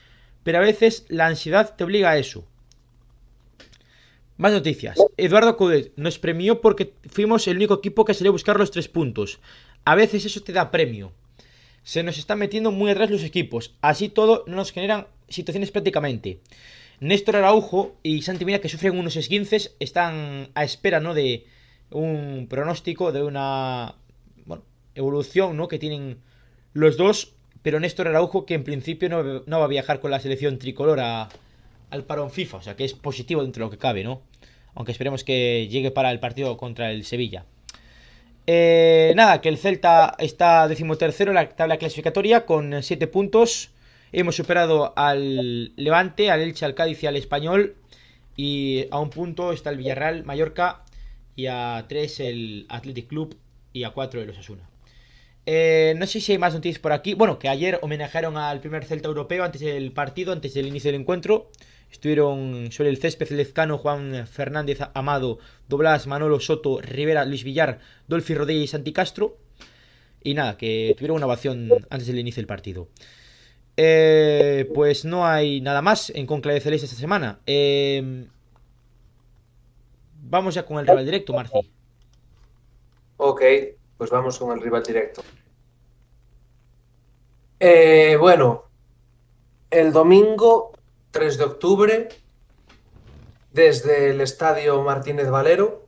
Pero a veces la ansiedad te obliga a eso. Más noticias. Eduardo Codet nos premió porque fuimos el único equipo que salió a buscar los tres puntos. A veces eso te da premio. Se nos están metiendo muy atrás los equipos. Así todo no nos generan situaciones prácticamente. Néstor Araujo y Santi Mina, que sufren unos esguinces, están a espera, ¿no? De un pronóstico, de una bueno, evolución, ¿no? Que tienen los dos. Pero Néstor Araujo, que en principio no, no va a viajar con la selección tricolor a, al parón FIFA. O sea, que es positivo dentro de lo que cabe, ¿no? Aunque esperemos que llegue para el partido contra el Sevilla. Eh, nada, que el Celta está decimotercero en la tabla clasificatoria con 7 puntos. Hemos superado al Levante, al Elche, al Cádiz y al Español. Y a un punto está el Villarreal, Mallorca. Y a 3 el Athletic Club. Y a 4 el Osasuna. Eh, no sé si hay más noticias por aquí. Bueno, que ayer homenajearon al primer Celta europeo antes del partido, antes del inicio del encuentro. Estuvieron sobre el césped Lezcano, Juan Fernández Amado, Doblas, Manolo Soto, Rivera, Luis Villar, Dolfi Rodríguez y Santi Castro. Y nada, que tuvieron una ovación antes del inicio del partido. Eh, pues no hay nada más en Conclave Celeste esta semana. Eh, vamos ya con el rival directo, Marci. Ok, pues vamos con el rival directo. Eh, bueno, el domingo 3 de octubre, desde el Estadio Martínez Valero,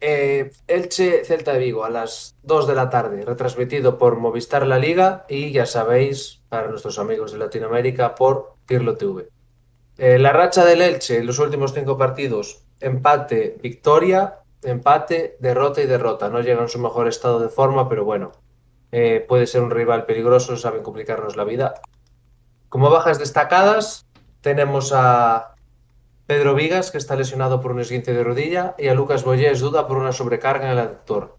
eh, Elche Celta de Vigo a las 2 de la tarde, retransmitido por Movistar La Liga y ya sabéis, para nuestros amigos de Latinoamérica, por Pirlo TV. Eh, la racha del Elche en los últimos cinco partidos, empate, victoria, empate, derrota y derrota. No llega en su mejor estado de forma, pero bueno, eh, puede ser un rival peligroso, saben complicarnos la vida. Como bajas destacadas, tenemos a Pedro Vigas, que está lesionado por un esguince de rodilla, y a Lucas Boyés duda por una sobrecarga en el aductor.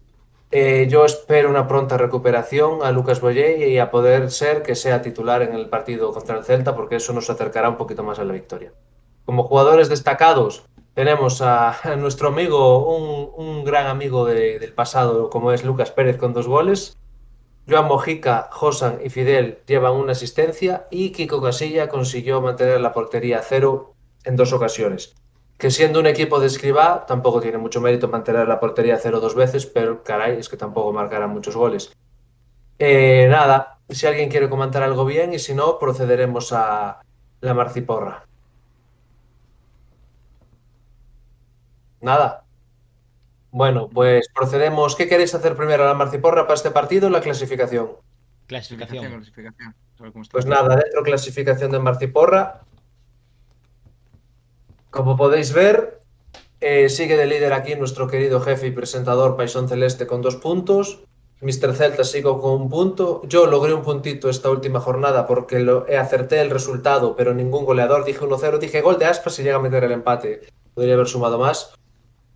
Eh, yo espero una pronta recuperación a Lucas Boyé y a poder ser que sea titular en el partido contra el Celta, porque eso nos acercará un poquito más a la victoria. Como jugadores destacados, tenemos a, nuestro amigo, un, gran amigo de, del pasado, como es Lucas Pérez, con dos goles. Joan Mojica, Josan y Fidel llevan una asistencia y Kiko Casilla consiguió mantener la portería a cero en dos ocasiones. Que siendo un equipo de escriba, tampoco tiene mucho mérito mantener la portería a cero dos veces, pero caray, es que tampoco marcarán muchos goles. Eh, nada, si alguien quiere comentar algo bien y si no, procederemos a la marciporra. Nada. Bueno, pues procedemos. ¿Qué queréis hacer primero, la marciporra para este partido o la clasificación? Clasificación. clasificación. Pues nada, dentro clasificación de Marciporra. Como podéis ver, eh, sigue de líder aquí nuestro querido jefe y presentador Paisón Celeste con dos puntos. Mr. Celta sigo con un punto. Yo logré un puntito esta última jornada porque lo, eh, acerté el resultado, pero ningún goleador. Dije 1-0, dije gol de Aspas y llega a meter el empate. Podría haber sumado más.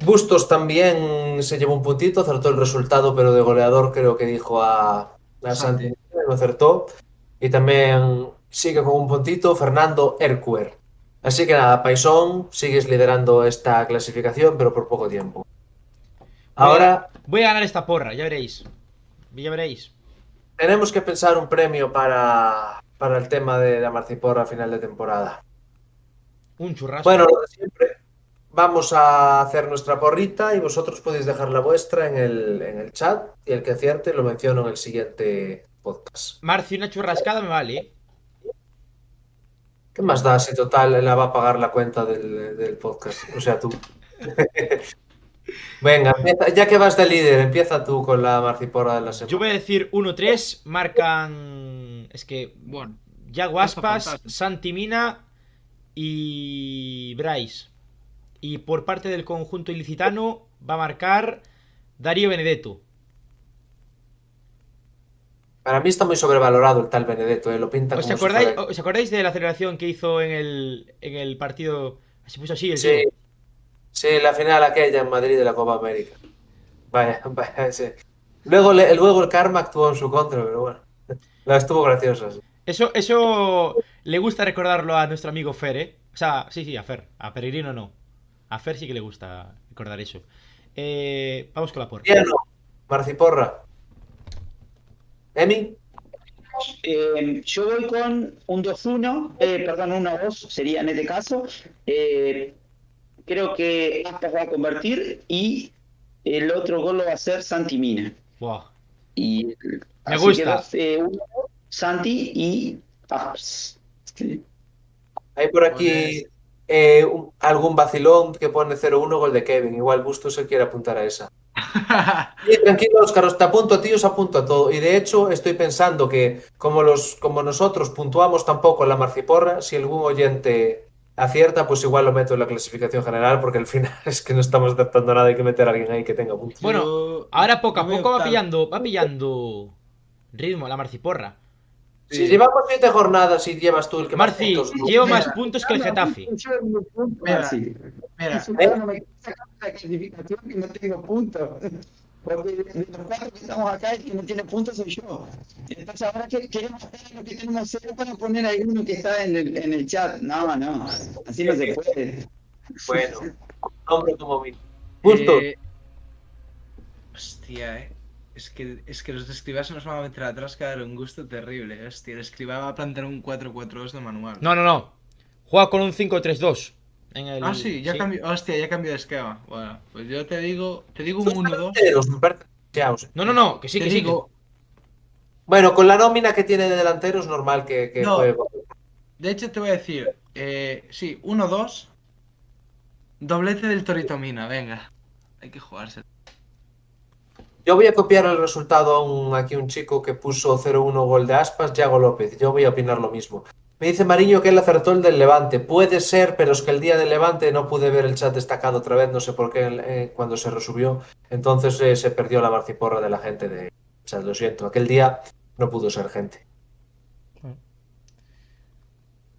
Bustos también se llevó un puntito, acertó el resultado, pero de goleador creo que dijo a, a Santi. No acertó. Y también sigue con un puntito Fernando Ercuer. Así que nada, Paisón, sigues liderando esta clasificación, pero por poco tiempo. Ahora Voy a ganar esta porra, ya veréis. Ya veréis. tenemos que pensar un premio para, para el tema de la Marciporra a final de temporada. Un churrasco. Bueno, lo de siempre. Vamos a hacer nuestra porrita y vosotros podéis dejar la vuestra en el, en el chat y el que acierte lo menciono en el siguiente podcast. Marci, una churrascada me vale. ¿eh? ¿Qué más da si total la va a pagar la cuenta del, del podcast? O sea, tú. [LAUGHS] Venga, empieza- ya que vas de líder, empieza tú con la marciporra de la semana. Yo voy a decir 1-3. Marcan. Es que. Bueno, Yago Aspas. Santi Mina y Bryce. Y por parte del conjunto ilicitano va a marcar Darío Benedetto. Para mí está muy sobrevalorado el tal Benedetto, ¿eh? lo pinta ¿Os como si acordáis, fuera- ¿Os acordáis de la celebración que hizo en el, en el partido? Se puso así el Sí, tío. sí, la final aquella en Madrid de la Copa América. Vaya, [LAUGHS] vaya, sí. Luego, le- luego el karma actuó en su contra, pero bueno. La estuvo graciosa. sí. Eso, eso le gusta recordarlo a nuestro amigo Fer, ¿eh? O sea, sí, sí, a Fer. A Peregrino no. A Fer sí que le gusta recordar eso. Eh, vamos con la porra. Bien, ¿no? Marciporra. ¿Emi? Eh, yo voy con un 2-1, eh, perdón, 1-2 sería en este caso. Eh, creo que Aspas va a convertir y el otro gol lo va a hacer Santi Mina. Buah. Y, Me así gusta. que dos, eh, uno, Santi y Aspas. Sí. Hay por aquí eh, un- algún vacilón que pone 0-1 gol de Kevin. Igual Bustos se quiere apuntar a esa. [LAUGHS] Sí, tranquilo, Óscar, os te apunto a ti, os apunto a todo. Y de hecho, estoy pensando que como, los, como nosotros puntuamos tampoco en la marciporra, si algún oyente acierta, pues igual lo meto en la clasificación general, porque al final [LAUGHS] es que no estamos aceptando nada, hay que meter a alguien ahí que tenga puntos. Bueno, Ahora poco a poco va pillando, va pillando ritmo la marciporra. Si llevamos siete jornadas y llevas tú el que más Marci, puntos... llevo Mira, más puntos que el Getafe. Mira, Sí. Mira, claro, me la clasificación que no tengo puntos. Porque de de los cuatro que estamos acá, el que no tiene puntos soy yo. Entonces ahora que queremos ver lo que tenemos cero para poner a alguno que está en el, en el chat. No, no, así no se puede. Bueno, hombre como mí. Justo. Eh, Hostia, eh. Es que, es que los de escribas se nos van a meter atrás que va a dar un gusto terrible. Hostia, el escriba va a plantear un 4-4-2 de manual. No, no, no. Juega con un 5-3-2. En el... Ah, sí, ya cambió. Hostia, ya cambió de esquema. Bueno, pues yo te digo, te digo un Son 1-2. delanteros, me parece. Ya, o sea. No, no, no, que sí, te que sí. digo, Bueno, con la nómina que tiene de delantero es normal que, que No. juegue. de hecho te voy a decir, eh, sí, 1-2. Doblete del Torito Mina, venga. Hay que jugarse. Yo voy a copiar el resultado a un, aquí un chico que puso 0-1 gol de Aspas, Yago López. Yo voy a opinar lo mismo. Me dice Mariño que él acertó el del Levante. Puede ser, pero es que el día del Levante no pude ver el chat destacado otra vez, no sé por qué eh, cuando se resubió. Entonces eh, se perdió la marciporra de la gente de chat, lo siento. Aquel día no pudo ser gente.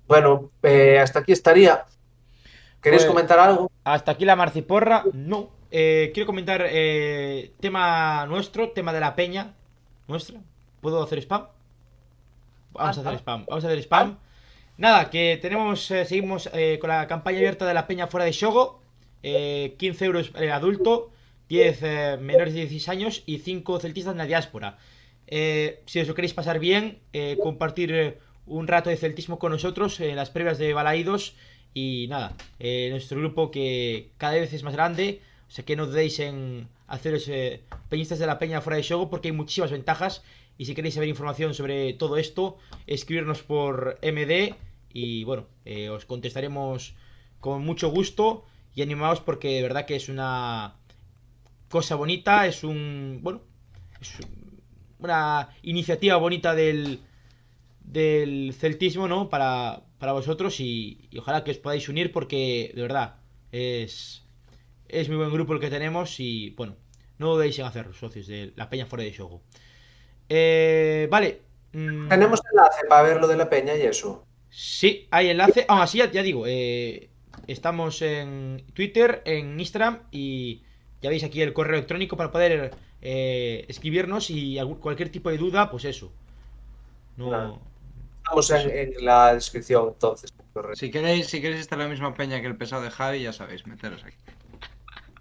Bueno, eh, hasta aquí estaría. ¿Queréis Pues- comentar algo? Hasta aquí la marciporra. No. Eh, quiero comentar eh, tema nuestro, tema de la peña. Nuestra. ¿Puedo hacer spam? Vamos a hacer spam. Vamos a hacer spam. Nada, que tenemos, eh, seguimos con la campaña abierta de la peña fuera de Shogo. Eh, 15 euros el adulto, 10 eh, menores de 16 años y 5 celtistas en la diáspora. Si os lo queréis pasar bien, compartir un rato de celtismo con nosotros en las previas de Balaídos. Y nada, nuestro grupo que cada vez es más grande. O sea que no dudéis en haceros eh, peñistas de la peña fuera de Shogo porque hay muchísimas ventajas. Y si queréis saber información sobre todo esto, escribirnos por MD. Y bueno, eh, os contestaremos con mucho gusto. Y animaos porque de verdad que es una cosa bonita. Es un. Bueno, es una iniciativa bonita del, del celtismo, ¿no? Para, para vosotros y ojalá que os podáis unir porque de verdad es, es muy buen grupo el que tenemos y bueno, no dudéis en hacerlo, socios de la Peña Fuera de Shogo. Eh, vale. mm, Tenemos enlace para ver lo de la peña y eso. Sí, hay enlace. Aún así, ya, ya digo, eh, estamos en Twitter, en Instagram y ya veis aquí el correo electrónico para poder eh, escribirnos y algún- cualquier tipo de duda, pues eso. No. Estamos en, en la descripción entonces. Si queréis, si queréis estar en la misma peña que el pesado de Javi, ya sabéis, meteros aquí.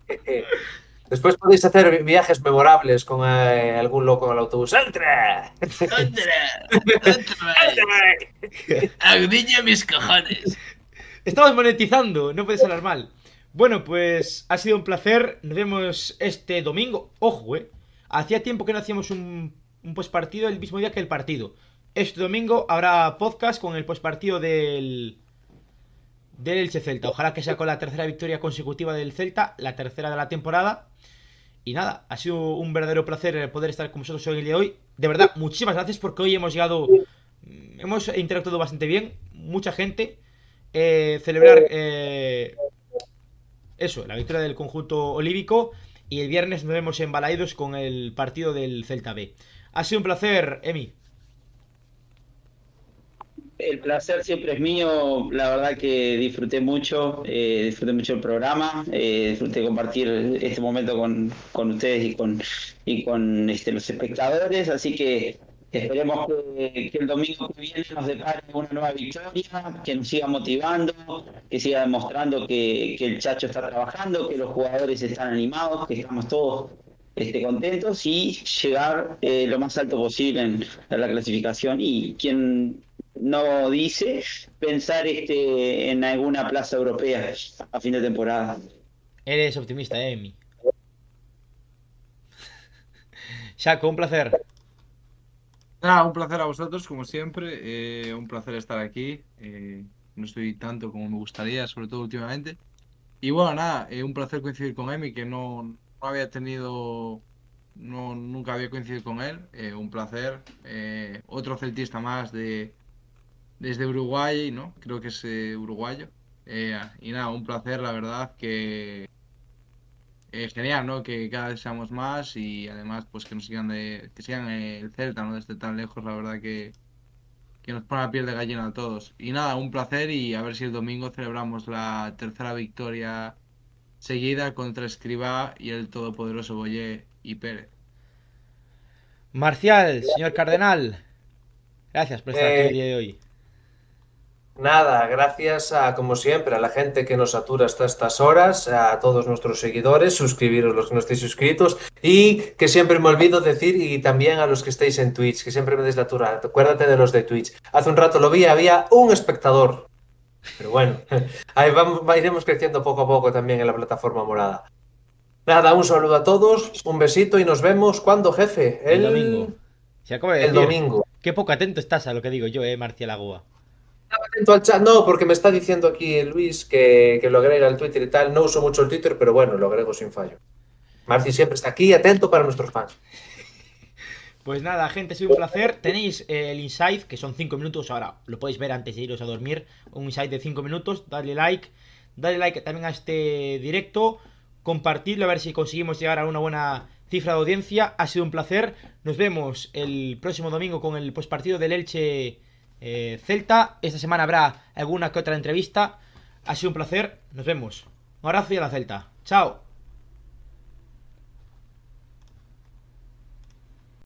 [LAUGHS] Después podéis hacer vi- viajes memorables con eh, algún loco en el autobús. ¡Entra! ¡Agdiña mis cojones! Estamos monetizando, no puedes hablar mal. Bueno, pues ha sido un placer. Nos vemos este domingo. Ojo, eh. Hacía tiempo que no hacíamos un, un postpartido el mismo día que el partido. Este domingo habrá podcast con el postpartido del. Del Elche Celta. Ojalá que sea con la tercera victoria consecutiva del Celta, la tercera de la temporada. Y nada, ha sido un verdadero placer poder estar con vosotros hoy el día de hoy. De verdad, muchísimas gracias porque hoy hemos llegado. mm, Hemos interactuado bastante bien. Mucha gente. Eh, celebrar eh, eso, la victoria del conjunto olívico. Y el viernes nos vemos en Balaidos con el partido del Celta B. Ha sido un placer, Emi. El placer siempre es mío, la verdad que disfruté mucho, eh, disfruté mucho el programa, eh, disfruté compartir este momento con, con ustedes y con, y con este, los espectadores, así que esperemos que, el domingo que viene nos depare una nueva victoria, que nos siga motivando, que siga demostrando que, el Chacho está trabajando, que los jugadores están animados, que estamos todos este, contentos y llegar eh, lo más alto posible en, en la clasificación. Y quien no dice pensar este en alguna plaza europea a fin de temporada. Eres optimista, eh, Emi. [LAUGHS] Shaco, un placer. Nada, un placer a vosotros, como siempre. eh, un placer estar aquí. eh, no estoy tanto como me gustaría, sobre todo últimamente. Y bueno, nada, eh, un placer coincidir con Emi, que no, no había tenido, no, nunca había coincidido con él, eh, un placer. Eh, otro celtista más de desde Uruguay, ¿no? Creo que es eh, uruguayo. Eh, y nada, un placer, la verdad, que eh, genial, ¿no? Que cada vez seamos más y además, pues que nos sigan de, que sigan el Celta, ¿no? Desde tan lejos, la verdad que, que nos pone la piel de gallina a todos. Y nada, un placer y a ver si el domingo celebramos la tercera victoria seguida contra Escribá y el todopoderoso Boyé y Pérez. Marcial, señor Cardenal. Gracias por estar aquí el día de hoy. Nada, gracias a, como siempre, a la gente que nos satura hasta estas horas, a todos nuestros seguidores, suscribiros los que no estéis suscritos y que siempre me olvido decir y también a los que estéis en Twitch, que siempre me des la tura, acuérdate de los de Twitch. Hace un rato lo vi, había un espectador, pero bueno, [LAUGHS] ahí vamos, va- iremos creciendo poco a poco también en la plataforma morada. Nada, un saludo a todos, un besito y nos vemos cuando, jefe, El domingo. Se acaba de El decir. domingo. Qué poco atento estás a lo que digo yo, eh, Marcial Agua. No, porque me está diciendo aquí Luis que, que lo agrega al Twitter y tal. No uso mucho el Twitter, pero bueno, lo agrego sin fallo. Marci siempre está aquí, atento para nuestros fans. [LAUGHS] Pues nada, gente, ha sido un placer. Tenéis eh, el insight, que son 5 minutos. Ahora lo podéis ver antes de iros a dormir. Un insight de 5 minutos. Dadle like. Dadle like también a este directo. Compartidlo a ver si conseguimos llegar a una buena cifra de audiencia. Ha sido un placer. Nos vemos el próximo domingo con el postpartido del Elche eh, Celta. Esta semana habrá alguna que otra entrevista. Ha sido un placer. Nos vemos. Un abrazo y a la Celta. Chao.